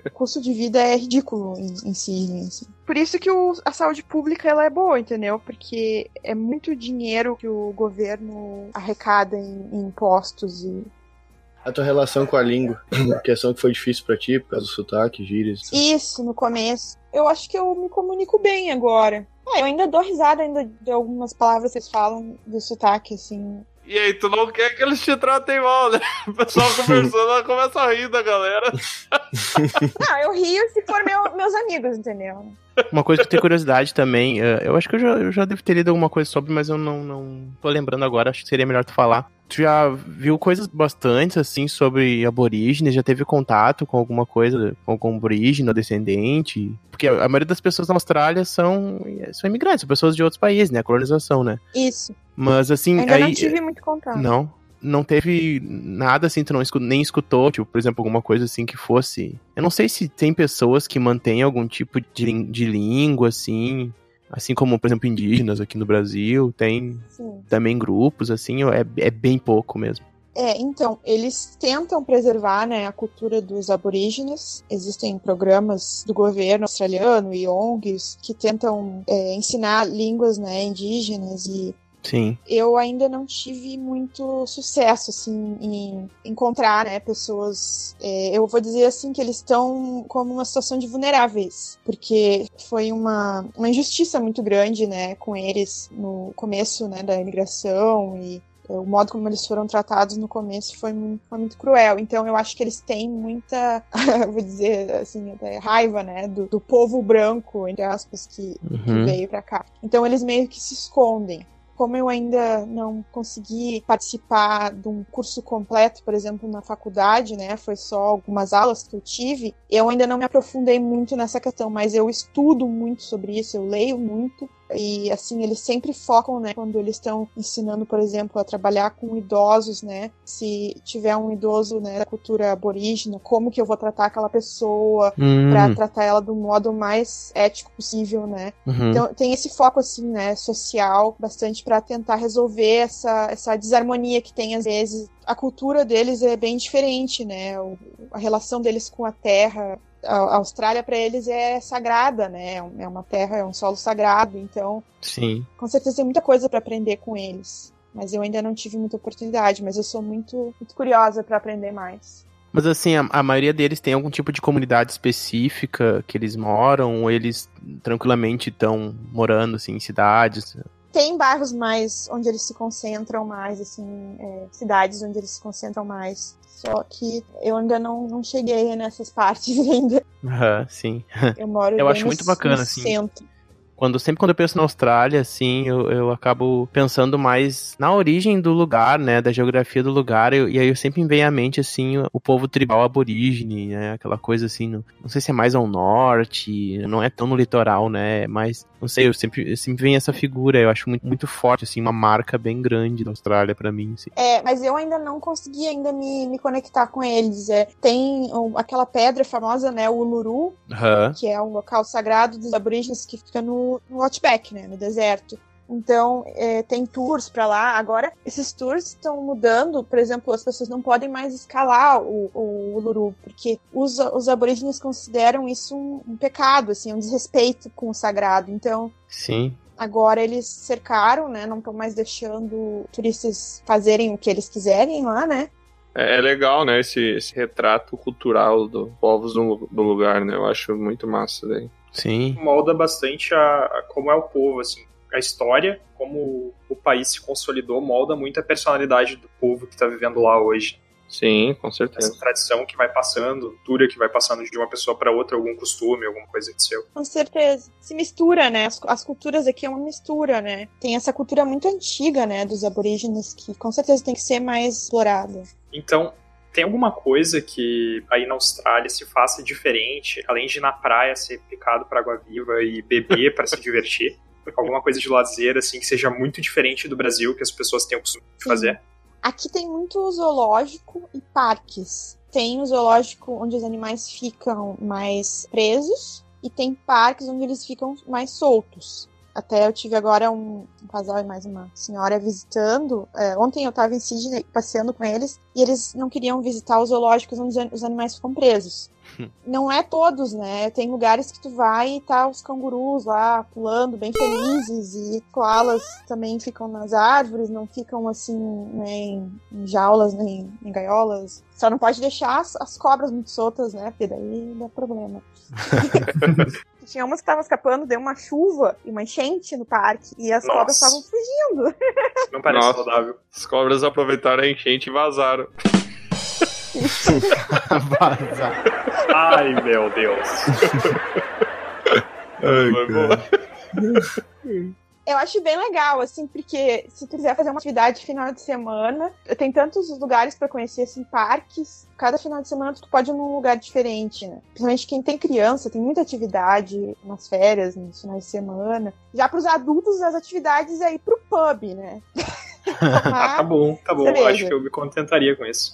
S5: o custo de vida é ridículo em, em Sydney. Assim. Por isso que o, a saúde pública ela é boa, entendeu? Porque é muito dinheiro que o governo arrecada em, em impostos e
S1: a tua relação com a língua, a questão que foi difícil para ti, por causa do sotaque, gírias.
S5: Isso, no começo. Eu acho que eu me comunico bem agora. Ah, eu ainda dou risada ainda de algumas palavras que vocês falam do sotaque, assim.
S3: E aí, tu não quer que eles te tratem mal, né? O pessoal conversando, ela começa a rir da galera.
S5: Não, eu rio se for meu, meus amigos, entendeu?
S2: Uma coisa que eu tenho curiosidade também, eh, eu acho que eu já, eu já devo ter lido alguma coisa sobre, mas eu não, não tô lembrando agora, acho que seria melhor tu falar. Tu já viu coisas bastante, assim, sobre aborígenes? Já teve contato com alguma coisa, com algum aborígene ou descendente? Porque a maioria das pessoas na Austrália são, são imigrantes, são pessoas de outros países, né? A colonização, né?
S5: Isso.
S2: Mas, assim...
S5: Ainda
S2: aí,
S5: não tive muito contato.
S2: Não? Não teve nada assim, tu não escutou, nem escutou, tipo, por exemplo, alguma coisa assim que fosse. Eu não sei se tem pessoas que mantêm algum tipo de, de língua, assim, assim como, por exemplo, indígenas aqui no Brasil, tem
S5: Sim.
S2: também grupos, assim, é, é bem pouco mesmo.
S5: É, então, eles tentam preservar né, a cultura dos aborígenes. Existem programas do governo australiano e ONGs que tentam é, ensinar línguas né, indígenas e
S2: Sim.
S5: eu ainda não tive muito sucesso assim em encontrar né, pessoas é, eu vou dizer assim que eles estão como uma situação de vulneráveis porque foi uma, uma injustiça muito grande né com eles no começo né, da imigração e o modo como eles foram tratados no começo foi muito, foi muito cruel. Então eu acho que eles têm muita, vou dizer assim, raiva, né, do, do povo branco, entre aspas, que, que
S2: Uhum.
S5: veio pra cá. Então eles meio que se escondem. Como eu ainda não consegui participar de um curso completo, por exemplo, na faculdade, né? Foi só algumas aulas que eu tive. Eu ainda não me aprofundei muito nessa questão, mas eu estudo muito sobre isso, eu leio muito. E assim, eles sempre focam, né, quando eles estão ensinando, por exemplo, a trabalhar com idosos, né? Se tiver um idoso, né, da cultura aborígena, como que eu vou tratar aquela pessoa
S2: Hum,
S5: pra tratar ela do modo mais ético possível, né?
S2: uhum.
S5: Então tem esse foco assim, né, social, bastante pra tentar resolver essa, essa desarmonia que tem às vezes. A cultura deles é bem diferente, né? A relação deles com a terra, a Austrália para eles é sagrada, né? É É uma terra, é um solo sagrado, então
S2: Sim.
S5: com certeza tem muita coisa para aprender com eles. Mas eu ainda não tive muita oportunidade, mas eu sou muito, muito curiosa para aprender mais.
S2: Mas assim, a, a maioria deles tem algum tipo de comunidade específica que eles moram, ou eles tranquilamente estão morando assim, em cidades?
S5: Tem bairros mais onde eles se concentram mais, assim, é, cidades onde eles se concentram mais. Só que eu ainda não, não cheguei nessas partes ainda.
S2: Aham, sim.
S5: Eu moro
S2: Eu acho
S5: no-
S2: muito bacana, assim.
S5: centro.
S2: Quando, sempre quando eu penso na Austrália, assim, eu, eu acabo pensando mais na origem do lugar, né, da geografia do lugar, eu- e aí eu sempre me vem à mente, assim, o, povo tribal aborígene, né, aquela coisa assim, no- não sei se é mais ao norte, não é tão no litoral, né, mas, não sei, eu sempre, eu sempre vem essa figura, eu acho muito, muito forte, assim, uma marca bem grande da Austrália pra mim, assim.
S5: É, mas eu ainda não consegui ainda me, me conectar com eles. É, tem um, aquela pedra famosa, né, o Uluru,
S2: Aham,
S5: que é um local sagrado dos aborígenes que fica no, no Outback, né, no deserto. Então, é, tem tours pra lá. Agora, esses tours estão mudando. Por exemplo, as pessoas não podem mais escalar o, o Uluru, porque os, os aborígenes consideram isso um, um pecado, assim, um desrespeito com o sagrado. Então,
S2: sim.
S5: agora eles cercaram, né, não estão mais deixando turistas fazerem o que eles quiserem lá, né?
S3: É, é legal, né, esse, esse retrato cultural dos povos do, do lugar, né? Eu acho muito massa daí.
S2: Sim.
S4: molda bastante a, a como é o povo, assim. A história, como o país se consolidou, molda muito a personalidade do povo que tá vivendo lá hoje.
S3: Sim, com certeza.
S4: Essa tradição que vai passando, cultura que vai passando de uma pessoa para outra, algum costume, alguma coisa que seu.
S5: Com certeza. Se mistura, né? As, as culturas aqui é uma mistura, né? Tem essa cultura muito antiga, né, dos aborígenes, que com certeza tem que ser mais explorada.
S4: Então, Tem alguma coisa que aí na Austrália se faça diferente, além de ir na praia ser picado para água viva e beber para se divertir? Alguma coisa de lazer, assim, que seja muito diferente do Brasil, que as pessoas têm o costume de fazer?
S5: Aqui tem muito zoológico e parques. Tem o zoológico onde os animais ficam mais presos e tem parques onde eles ficam mais soltos. Até eu tive agora um, um casal e mais uma senhora visitando. É, ontem eu estava em Sydney passeando com eles e eles não queriam visitar os zoológicos onde os animais ficam presos. Não é todos, né? Tem lugares que tu vai e tá os cangurus lá pulando bem felizes e koalas também ficam nas árvores, não ficam assim, né, em, jaulas, nem em gaiolas. Só não pode deixar as, as cobras muito soltas, né? Porque daí dá problema. Tinha umas que estavam escapando, deu uma chuva e uma enchente no parque e as
S4: Nossa.
S5: cobras estavam fugindo.
S4: Não parece
S3: Nossa.
S4: saudável.
S3: As cobras aproveitaram a enchente e vazaram.
S2: Vazar.
S4: Ai, meu Deus.
S3: Boa.
S5: Eu acho bem legal, assim, porque se tu quiser fazer uma atividade final de semana, tem tantos lugares pra conhecer, assim, parques. Cada final de semana tu pode ir num lugar diferente, né? Principalmente quem tem criança, tem muita atividade nas férias, nos finais de semana. Já pros adultos, as atividades é ir pro pub, né?
S4: Ah, tá bom, tá bom.
S5: Cerveja.
S4: Acho que eu me contentaria com isso.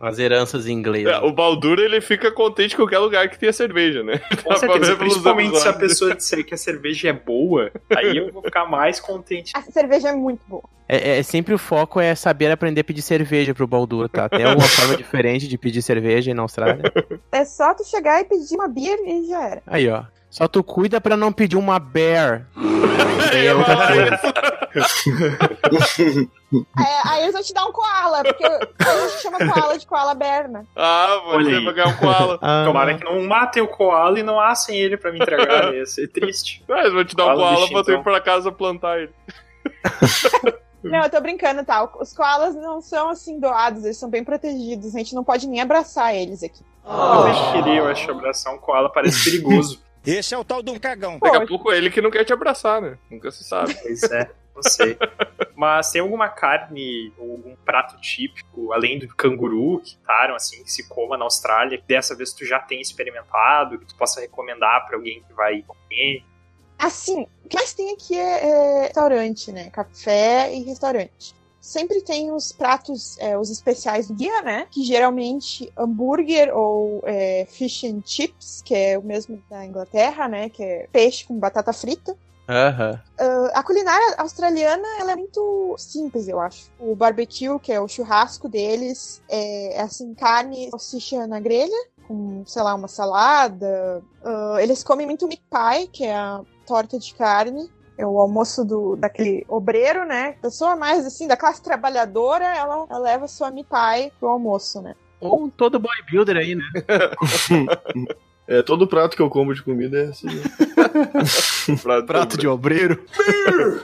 S2: As heranças em inglês.
S3: É, o Baldur, ele fica contente em qualquer lugar que tenha cerveja, né?
S4: Com certeza. Principalmente se a pessoa disser que a cerveja é boa, aí eu vou ficar mais contente.
S5: A cerveja é muito boa.
S2: É, é- sempre o foco é saber aprender a pedir cerveja pro Baldur, tá? Tem alguma forma diferente de pedir cerveja aí na Austrália?
S5: É só tu chegar e pedir uma beer e já era.
S2: Aí, ó. Só tu cuida pra não pedir uma bear. Daí é outra coisa.
S5: É, aí eles vão te dar um koala, porque a gente chama koala de koala bear, né?
S3: Ah, vai ganhar um koala.
S2: Ah,
S4: Tomara que não matem o koala e não assem ele pra me entregar. Ia ser triste.
S3: Ah, eles vão te dar um
S4: Koala
S3: koala
S4: bichinho,
S3: pra tu ir
S4: então.
S3: pra casa plantar ele.
S5: Não, eu tô brincando, tá? Os koalas não são assim doados, eles são bem protegidos. A gente não pode nem abraçar eles aqui.
S4: Eu mexeria, eu acho, abraçar um koala parece perigoso.
S6: Esse é o tal do cagão.
S3: Daqui a pouco é ele que não quer te abraçar, né? Nunca se sabe.
S4: Pois é, não sei. Mas tem alguma carne ou algum prato típico, além do canguru, que taram assim, que se coma na Austrália, que dessa vez tu já tem experimentado, que tu possa recomendar pra alguém que vai comer?
S5: Assim, o que mais tem aqui é, é restaurante, né? Café e restaurante. Sempre tem os pratos, é, os especiais do dia, né? Que geralmente hambúrguer ou é, fish and chips, que é o mesmo da Inglaterra, né? Que é peixe com batata frita.
S2: Aham.
S5: Uh, a culinária australiana ela é muito simples, eu acho. O barbecue, que é o churrasco deles, é, é assim, carne, salsicha na grelha, com, sei lá, uma salada. Uh, eles comem muito meat pie, que é a torta de carne. É o almoço do, daquele obreiro, né? Pessoa mais assim, da classe trabalhadora, ela, ela leva sua pie pro almoço, né?
S2: Ou todo bodybuilder aí, né?
S1: É, todo prato que eu como de comida é assim.
S3: Prato,
S2: de obreiro.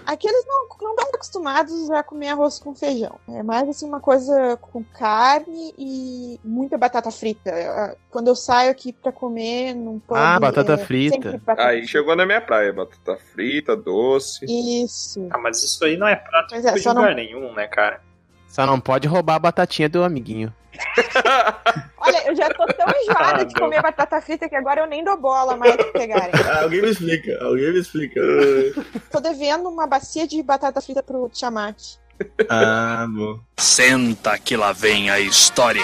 S5: Aqui eles não, não estão acostumados a comer arroz com feijão. É mais assim uma coisa com carne e muita batata frita. Quando eu saio aqui pra comer num pub,
S2: Ah, batata
S5: é
S2: frita.
S5: batata
S3: Aí
S5: frita.
S3: chegou na minha praia, batata frita, doce.
S5: Isso.
S4: Ah, mas isso aí não é prato
S5: é,
S4: de
S5: só não-
S4: lugar nenhum, né, cara?
S2: Só não pode roubar a batatinha do amiguinho.
S5: Olha, eu já tô tão enjoada
S4: Ah,
S5: de
S4: não.
S5: comer batata frita que agora eu nem dou bola mais pra pegarem.
S1: Ah, alguém me explica, alguém me explica.
S5: Tô devendo uma bacia de batata frita pro Tiamat.
S1: Ah, bom.
S6: Senta que lá vem a história.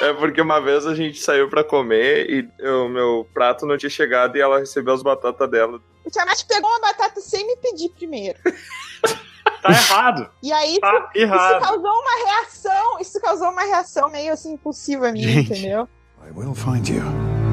S3: É porque uma vez a gente saiu pra comer e o meu prato não tinha chegado e ela recebeu as batatas dela.
S5: O Tiamat pegou uma batata sem me pedir primeiro.
S4: Tá errado.
S5: E aí
S4: Tá
S5: isso
S4: errado.
S5: causou uma reação, isso causou uma reação meio assim impulsiva minha,
S2: Gente.
S5: entendeu?
S6: I will find you.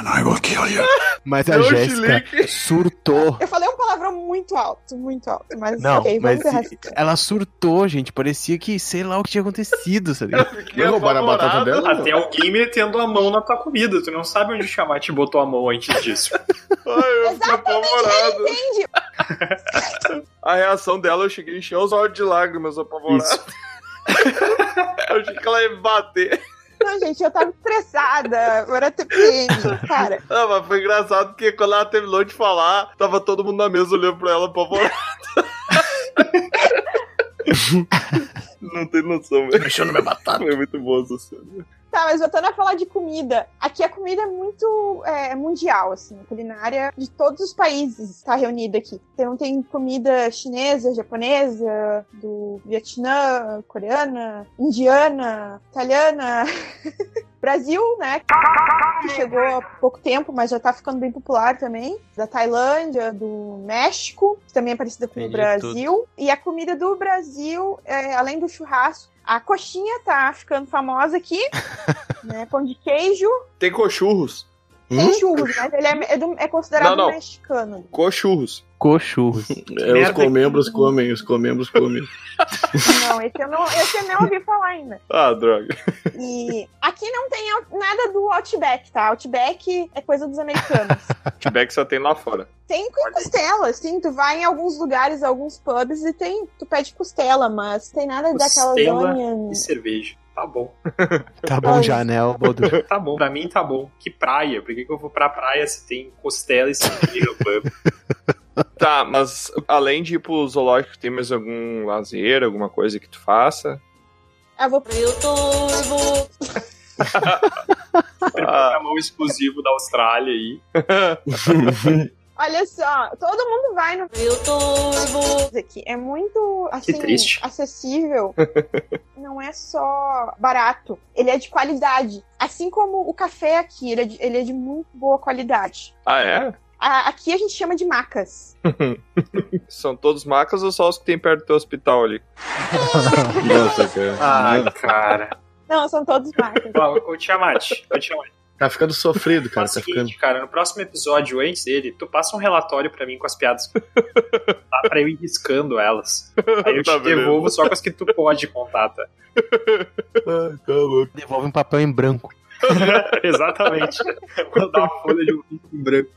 S6: And I will kill you.
S2: Mas a Jéssica surtou.
S5: Eu falei um palavrão muito alto, muito alto, mas
S2: Não,
S5: ok,
S2: mas
S5: vamos ver.
S2: ela surtou, gente. Parecia que sei lá o que tinha acontecido, sabe?
S1: Não roubaram a batata dela?
S4: Até alguém metendo a mão na tua comida. Tu não sabe onde o Chamate botou a mão antes disso.
S3: Ai, eu fiquei apavorado.
S5: Entende?
S3: A reação dela, eu cheguei a encher os olhos de lágrimas, apavorado. Eu achei que ela ia bater.
S5: Não, gente, eu tava estressada, agora TPM, cara.
S3: Ah, mas foi engraçado porque quando ela terminou de falar, tava todo mundo na mesa olhando pra ela apavorado. Não tem noção, velho.
S1: Mexeu na minha batata.
S3: É muito bom essa cena.
S5: Tá, mas voltando a falar de comida, aqui a comida é muito é, mundial, assim, a culinária de todos os países está reunida aqui. Então tem comida chinesa, japonesa, do Vietnã, coreana, indiana, italiana. Brasil, né? Que chegou há pouco tempo, mas já tá ficando bem popular também. Da Tailândia, do México, que também é parecida com o Brasil. E a comida do Brasil, é, além do churrasco, a coxinha tá ficando famosa aqui, né? Pão de queijo.
S3: Tem cochurros.
S5: Tem churros, mas ele é, é do- é considerado
S3: Não, não.
S5: mexicano.
S3: Cochurros.
S2: Cochurros.
S1: É, os comembros comem, os comembros comem.
S5: Não, esse eu não, esse eu não ouvi falar ainda.
S3: Ah, droga.
S5: E aqui não tem nada do Outback, tá? Outback é coisa dos americanos.
S3: Outback só tem lá fora.
S5: Tem com costela, assim, tu vai em alguns lugares, alguns pubs e tem, tu pede costela, mas tem nada daquela
S4: Costela
S5: zona.
S4: E cerveja. Tá bom.
S2: Tá bom já, né, ô Baldur?
S4: Tá bom. Pra mim tá bom. Que praia? Por que, que eu vou pra praia se tem costela e cerveja no pub?
S3: Tá, mas além de ir pro zoológico, tem mais algum lazer, alguma coisa que tu faça?
S5: Ah, vou pro YouTube.
S3: Ah,
S4: Programão exclusivo da Austrália aí.
S5: Olha só, todo mundo vai no YouTube. Aqui é muito assim, acessível. Não é só barato, ele é de qualidade. Assim como o café aqui, ele é de, ele é de muito boa qualidade.
S3: ah, é?
S5: Aqui a gente chama de macas.
S3: São todos macas ou só os que tem perto do teu hospital ali?
S1: Nossa, cara.
S4: Ai, cara.
S5: Não, são todos macas.
S4: Ó, Ô, Tiamat, ô, Tiamat.
S1: Tá ficando sofrido, cara. Tá ficando.
S4: seguinte, cara, no próximo episódio, antes dele, tu passa um relatório pra mim com as piadas. tá? Pra eu ir riscando elas. Aí eu
S3: Tá,
S4: te
S3: beleza.
S4: devolvo só com as que tu pode contar, tá?
S1: Ah, tá louco.
S2: Devolve um papel em branco.
S4: Exatamente. Vou dar uma folha de um em branco.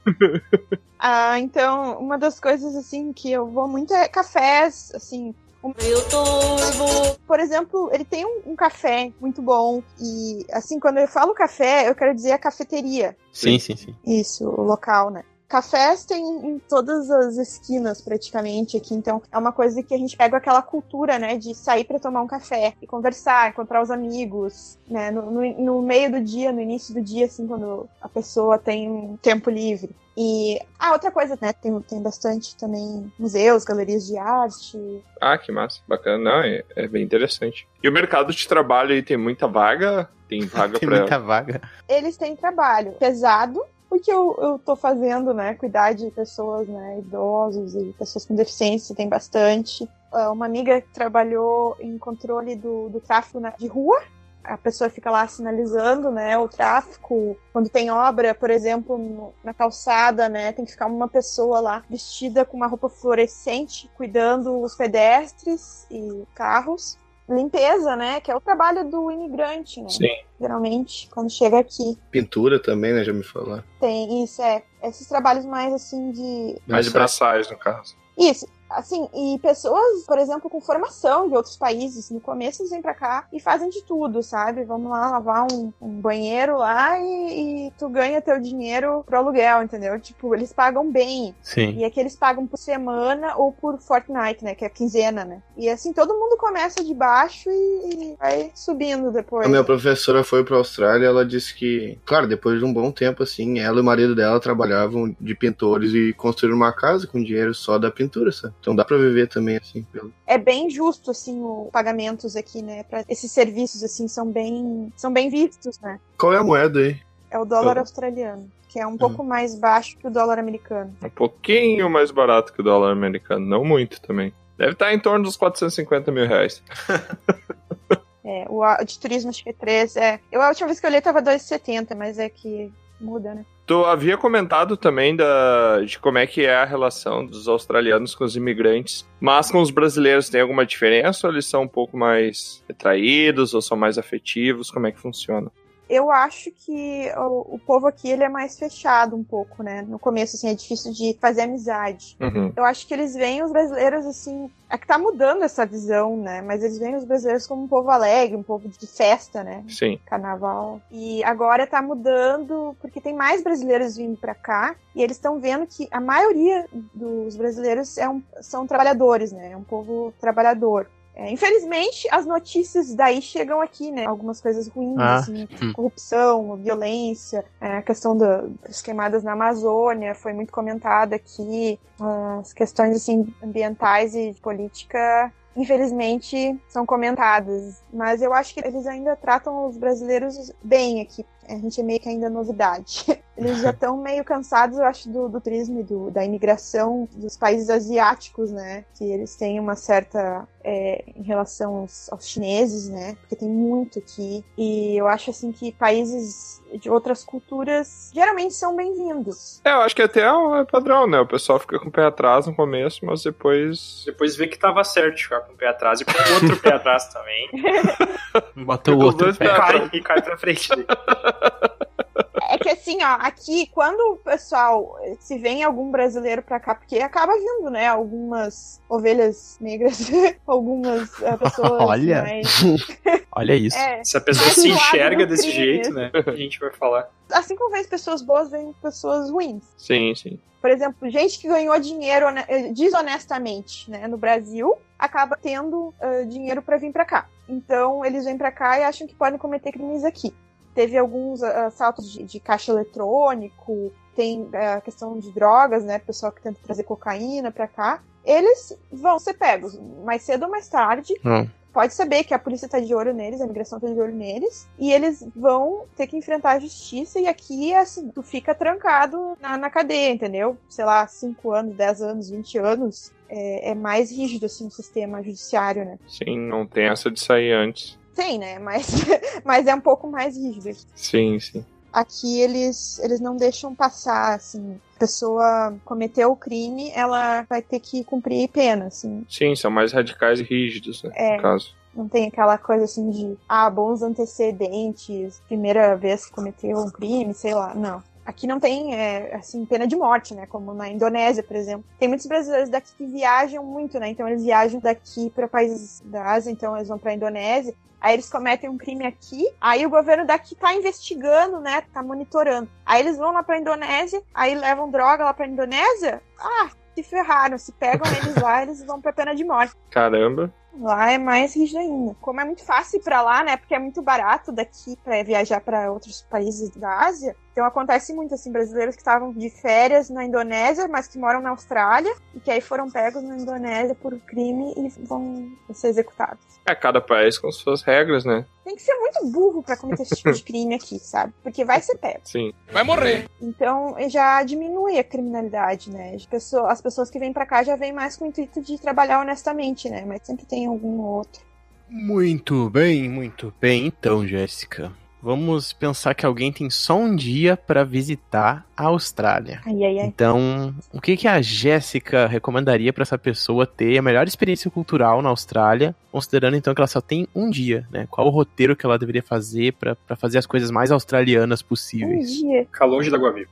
S5: Ah, então, uma das coisas assim que eu vou muito é cafés, assim. O YouTube. Por exemplo, ele tem um, um café muito bom. E assim, quando eu falo café, eu quero dizer a cafeteria.
S2: Sim, sim, sim.
S5: Isso, o local, né? Cafés tem em todas as esquinas, praticamente, aqui. Então, é uma coisa que a gente pega aquela cultura, né? De sair para tomar um café e conversar, encontrar os amigos, né? No, no, no meio do dia, no início do dia, assim, quando a pessoa tem um tempo livre. E, ah, outra coisa, né? Tem, tem bastante também museus, galerias de arte.
S3: Ah, que massa. Bacana. Não, é, é bem interessante. E o mercado de trabalho aí tem muita vaga? Tem vaga
S2: Tem
S3: pra.
S2: muita vaga.
S5: Eles têm trabalho pesado, porque eu, eu tô fazendo, né, cuidar de pessoas, né, idosos e pessoas com deficiência, tem bastante. Ah, Uma amiga que trabalhou em controle do, do tráfego na- de rua, a pessoa fica lá sinalizando, né, o tráfico. Quando tem obra, por exemplo, na calçada, né, tem que ficar uma pessoa lá vestida com uma roupa fluorescente, cuidando os pedestres e carros. Limpeza, né, que é o trabalho do imigrante, né,
S3: Sim.
S5: geralmente, quando chega aqui.
S1: Pintura também, né? Já me falaram.
S5: Tem, isso, é. Esses trabalhos mais assim de.
S3: Mais de braçais, no caso.
S5: Isso, assim, e pessoas, por exemplo, com formação de outros países, no começo eles vêm pra cá e fazem de tudo, sabe? Vamos lá lavar um, um banheiro lá e, e tu ganha teu dinheiro pro aluguel, entendeu? Tipo, eles pagam bem.
S2: Sim.
S5: E aqui eles pagam por semana ou por fortnight, né? Que é quinzena, né? E assim, todo mundo começa de baixo e, e vai subindo depois.
S1: A minha professora foi pra Austrália ela disse que, claro, depois de um bom tempo, assim, ela e o marido dela trabalhavam de pintores e construíram uma casa com dinheiro só da pintura, sabe? Então dá pra viver também, assim, pelo...
S5: é bem justo assim os pagamentos aqui, né? Pra esses serviços assim são bem são bem vistos, né?
S1: Qual é a moeda aí?
S5: É o dólar
S1: Tá.
S5: australiano, que é um pouco mais baixo que o dólar americano.
S3: Um pouquinho mais barato que o dólar americano. Não muito também. Deve estar em torno dos 450 mil reais.
S5: É, o de turismo acho que é 3, é. Eu a última vez que eu olhei tava 2,70, mas é que muda, né?
S3: Tu havia comentado também da, de como é que é a relação dos australianos com os imigrantes, mas com os brasileiros tem alguma diferença ou eles são um pouco mais retraídos ou são mais afetivos? Como é que funciona?
S5: Eu acho que o, o povo aqui ele é mais fechado um pouco, né? No começo assim é difícil de fazer amizade.
S3: Uhum.
S5: Eu acho que eles veem os brasileiros assim. É que tá mudando essa visão, né? Mas eles veem os brasileiros como um povo alegre, um povo de festa, né?
S3: Sim.
S5: Carnaval. E agora tá mudando porque tem mais brasileiros vindo pra cá e eles estão vendo que a maioria dos brasileiros é um- são trabalhadores, né? É um povo trabalhador. É, infelizmente, as notícias daí chegam aqui, né? Algumas coisas ruins,
S2: Ah,
S5: assim,
S2: hum.
S5: corrupção, violência, é, a questão da- das queimadas na Amazônia foi muito comentada aqui, as questões assim ambientais e de política. Infelizmente são comentadas, mas eu acho que eles ainda tratam os brasileiros bem aqui. A gente é meio que ainda novidade. Eles já estão meio cansados, eu acho, do, do turismo e do- da imigração dos países asiáticos, né? Que eles têm uma certa é, em relação aos, aos chineses, né? Porque tem muito aqui. E eu acho assim que países de outras culturas geralmente são bem-vindos.
S3: É, eu acho que até é padrão, né? O pessoal fica com o pé atrás no começo, mas depois.
S4: Depois vê que tava certo ficar com o pé atrás e com o outro pé atrás também.
S2: Bota o outro pé.
S4: E cai, e cai pra frente.
S5: É que assim, ó, aqui, quando o pessoal se vem algum brasileiro pra cá, porque acaba vindo, né, algumas ovelhas negras, algumas eh, pessoas
S2: Olha.
S5: mais...
S2: Olha isso.
S5: É,
S4: Se a pessoa se enxerga desse
S5: crime
S4: jeito, né? A gente vai falar.
S5: assim como vem pessoas boas, vem pessoas ruins.
S3: Sim, sim.
S5: Por exemplo, gente que ganhou dinheiro hone- eh, desonestamente, né, no Brasil, acaba tendo eh, dinheiro pra vir pra cá. Então, eles vêm pra cá e acham que podem cometer crimes aqui. Teve alguns ah, assaltos de, de caixa eletrônico, tem a questão de drogas, né, pessoal que tenta trazer cocaína pra cá. Eles vão ser pegos mais cedo ou mais tarde.
S2: Hum.
S5: Pode saber que a polícia tá de olho neles, a imigração tá de olho neles, e eles vão ter que enfrentar a justiça, e aqui, assim, tu fica trancado na, na cadeia, entendeu? Sei lá, 5 anos, 10 anos, 20 anos. É, é mais rígido, assim, o sistema judiciário, né?
S3: Sim, não tem essa de sair antes.
S5: Tem, né? Mas, mas é um pouco mais rígido.
S3: Sim, sim.
S5: Aqui eles, eles não deixam passar, assim. A pessoa cometeu o crime, ela vai ter que cumprir pena, assim.
S3: Sim, são mais radicais e rígidos, né?
S5: É.
S3: No caso.
S5: Não tem aquela coisa assim de, ah, bons antecedentes, primeira vez que cometeu um crime, sei lá. Não. Aqui não tem, é, assim, pena de morte, né? Como na Indonésia, por exemplo. Tem muitos brasileiros daqui que viajam muito, né? Então eles viajam daqui para países da Ásia, então eles vão pra Indonésia. Aí eles cometem um crime aqui, aí o governo daqui tá investigando, né? Tá monitorando. Aí eles vão lá pra Indonésia, aí levam droga lá pra Indonésia. Ah, se ferraram. Se pegam eles lá, eles vão pra pena de morte.
S3: Caramba.
S5: Lá é mais rígido ainda. Como é muito fácil ir pra lá, né? Porque é muito barato daqui pra viajar pra outros países da Ásia. Então acontece muito assim, brasileiros que estavam de férias na Indonésia, mas que moram na Austrália e que aí foram pegos na Indonésia por crime e vão ser executados.
S3: É cada país com suas regras, né?
S5: Tem que ser muito burro pra cometer esse tipo de crime aqui, sabe? Porque vai ser pego.
S3: Sim.
S7: Vai morrer.
S5: Então já diminui a criminalidade, né? As pessoas, as pessoas que vêm pra cá já vêm mais com o intuito de trabalhar honestamente, né? Mas sempre tem algum ou outro.
S2: Muito bem, muito bem. Então, Jéssica, vamos pensar que alguém tem só um dia pra visitar a Austrália.
S5: Ai, ai, ai.
S2: Então, o que, que a Jéssica recomendaria pra essa pessoa ter a melhor experiência cultural na Austrália, considerando então que ela só tem um dia, né? Qual o roteiro que ela deveria fazer pra pra fazer as coisas mais australianas
S5: Um
S2: possíveis?
S5: dia.
S4: Ficar longe da água viva.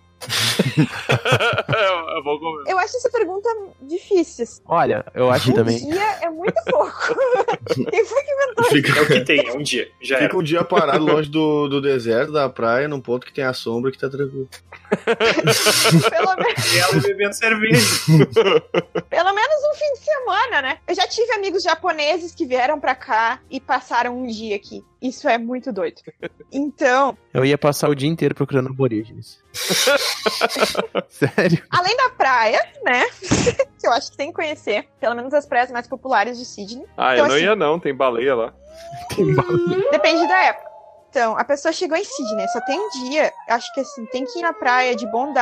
S3: É comer.
S5: Eu acho essa pergunta difícil.
S2: Olha, eu acho
S5: Um
S2: também.
S5: dia é muito pouco. Quem foi que inventou?
S6: Fica,
S4: É o que tem, é um dia. Já era.
S1: fica um dia parado longe do, do deserto, da praia, num ponto que tem a sombra que tá tranquilo.
S5: Pelo, menos,
S4: E ela bebendo cerveja.
S5: pelo menos um fim de semana, né? Eu já tive amigos japoneses que vieram pra cá e passaram um dia aqui. Isso é muito doido. Então,
S2: Eu ia passar o dia inteiro procurando aborígenes. Sério?
S5: além da praia, né? que eu acho que tem que conhecer, pelo menos as praias mais populares de Sydney.
S3: Ah,
S5: Então,
S3: eu não
S5: assim-
S3: ia não, tem baleia lá.
S2: Tem bala.
S5: Depende da época. Então, a pessoa chegou em Sydney, só tem um dia. Acho que assim, tem que ir na praia de Bondi.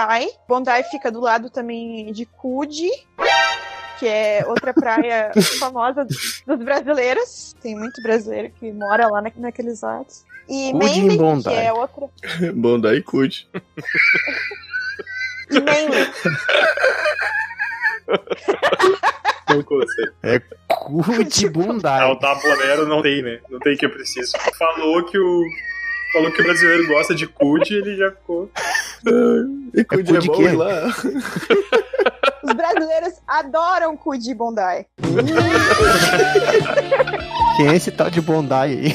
S5: Bondi fica do lado também de Coogee, que é outra praia famosa dos brasileiros. Tem muito brasileiro que mora lá na, naqueles lados. E Manly,
S2: Bondi.
S5: que é outra.
S1: Bom, daí cuide.
S5: E Manly.
S4: Não consigo.
S2: Cude Bundai.
S4: Ah, o Tablero não tem, né? Não tem que eu preciso. Falou que o. Falou que o brasileiro gosta de CUD, ele já ficou.
S1: E cuide
S2: cu
S1: é
S2: de
S1: bom lá.
S5: Os brasileiros adoram Coogee e Bondi.
S8: Quem é esse tal de Bondi aí?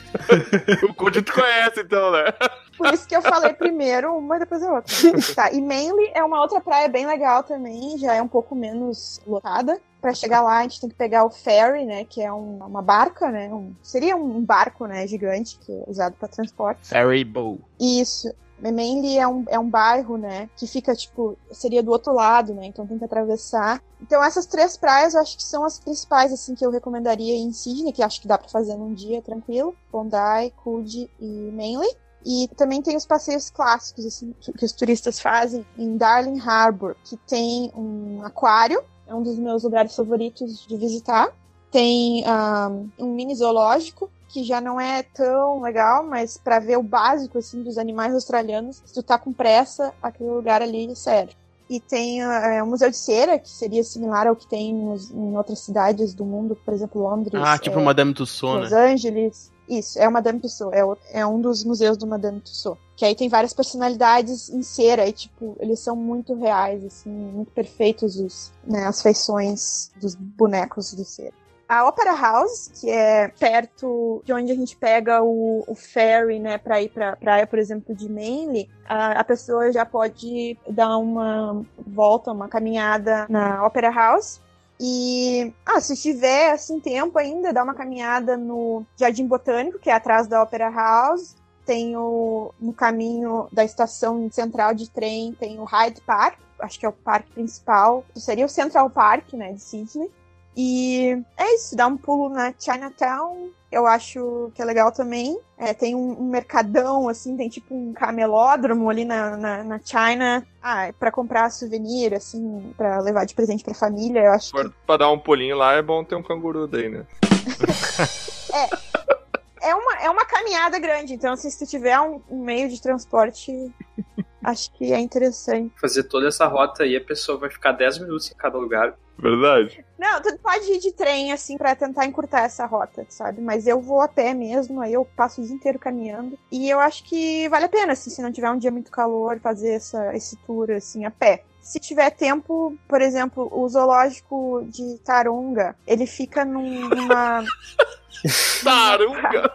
S3: o Code tu conhece, então, né?
S5: Por isso que eu falei primeiro uma e depois a outra. Tá, e Manly é uma outra praia bem legal também, já é um pouco menos lotada. Pra chegar lá, a gente tem que pegar o ferry, né? Que é um, uma barca, né? Um, seria um barco, né? Gigante, que é usado para transporte.
S2: Ferry boat.
S5: Isso. Manly é um, é um bairro, né? Que fica, tipo, seria do outro lado, né? Então tem que atravessar. Então essas três praias eu acho que são as principais, assim, que eu recomendaria em Sydney, que acho que dá para fazer num dia tranquilo. Bondi, Coogee e Manly. E também tem os passeios clássicos, assim, que os turistas fazem em Darling Harbour, que tem um aquário, é um dos meus lugares favoritos de visitar. Tem um, um mini zoológico, que já não é tão legal, mas para ver o básico assim dos animais australianos, se tu tá com pressa, aquele lugar ali serve. E tem uh, o Museu de Cera, que seria similar ao que tem nos, em outras cidades do mundo, por exemplo, Londres.
S2: Ah, tipo
S5: é,
S2: Madame Tussauds,
S5: Los Angeles. Isso, é o Madame Tussauds, é, o, é um dos museus do Madame Tussauds. Que aí tem várias personalidades em cera, e tipo, eles são muito reais, assim, muito perfeitos os, né, as feições dos bonecos de cera. A Opera House, que é perto de onde a gente pega o, o ferry, né, para ir para praia, por exemplo, de Manly, a, a, pessoa já pode dar uma volta, uma caminhada na Opera House. E, ah, se tiver, assim, tempo ainda, dá uma caminhada no Jardim Botânico, que é atrás da Opera House. Tem o, no caminho da estação central de trem, tem o Hyde Park, acho que é o parque principal. Seria o Central Park, né, de Sydney. E é isso, dá um pulo na Chinatown. Eu acho que é legal também. É, tem um, um, mercadão, assim, tem tipo um camelódromo ali na, na, na China. Ah, é pra comprar souvenir, assim, pra levar de presente pra família, eu acho.
S3: que... Pra dar um pulinho lá é bom ter um canguru daí, né?
S5: é. É uma, é uma caminhada grande, então assim, se tu tiver um, um meio de transporte, acho que é interessante.
S4: Fazer toda essa rota aí, a pessoa vai ficar 10 minutos em cada lugar.
S3: Verdade.
S5: Não, tu pode ir de trem, assim, para tentar encurtar essa rota, sabe? Mas eu vou a pé mesmo, aí eu passo o dia inteiro caminhando. E eu acho que vale a pena, assim, se não tiver um dia muito calor, fazer essa, esse tour, assim, a pé. Se tiver tempo, por exemplo, o zoológico de Tarunga, ele fica num, numa.
S3: Tarunga!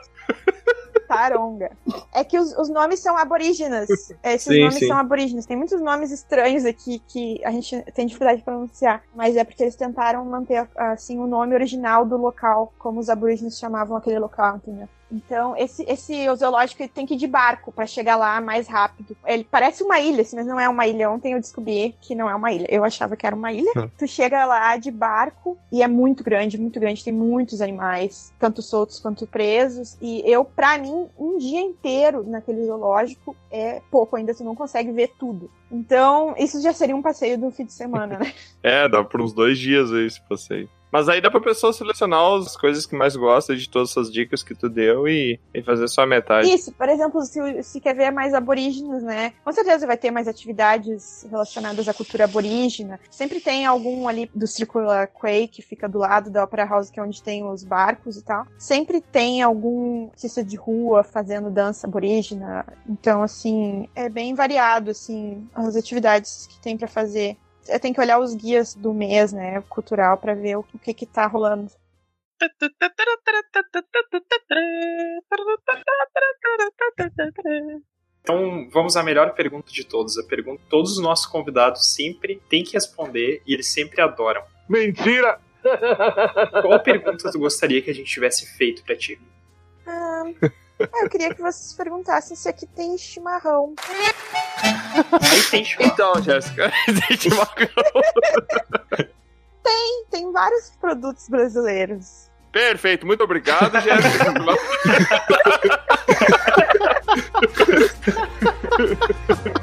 S5: Taronga. É que os, os nomes são aborígenes. Esses sim, nomes sim. são aborígenes. Tem muitos nomes estranhos aqui que a gente tem dificuldade de pronunciar. Mas é porque eles tentaram manter, assim, o nome original do local, como os aborígenes chamavam aquele local, entendeu? Então, esse, esse zoológico tem que ir de barco para chegar lá mais rápido. Ele parece uma ilha, assim, mas não é uma ilha. Ontem eu descobri que não é uma ilha. Eu achava que era uma ilha. Hum. Tu chega lá de barco e é muito grande, muito grande. Tem muitos animais, tanto soltos quanto presos. E eu, pra mim, um dia inteiro naquele zoológico é pouco. Ainda tu não consegue ver tudo. Então, isso já seria um passeio do fim de semana, né?
S3: é, dá por uns dois dias aí esse passeio. Mas aí dá pra pessoa selecionar as coisas que mais gosta de todas essas dicas que tu deu e, e fazer só a metade.
S5: Isso, por exemplo, se, se quer ver mais aborígenes, né? Com certeza vai ter mais atividades relacionadas à cultura aborígena. Sempre tem algum ali do Circular Quay, que fica do lado da Opera House, que é onde tem os barcos e tal. Sempre tem algum artista de rua fazendo dança aborígena. Então, assim, é bem variado, assim, as atividades que tem para fazer eu tenho que olhar os guias do mês, né, cultural, para ver o que que tá rolando.
S4: Então vamos à melhor pergunta de todos. A pergunta que todos os nossos convidados sempre têm que responder e eles sempre adoram.
S3: Mentira!
S4: Qual pergunta tu gostaria que a gente tivesse feito pra ti?
S5: Ah, eu queria que vocês perguntassem se aqui tem chimarrão.
S4: Aí tem chimarrão.
S3: Então, Jéssica, tem chimarrão.
S5: Tem, tem vários produtos brasileiros.
S3: Perfeito, muito obrigado, Jéssica.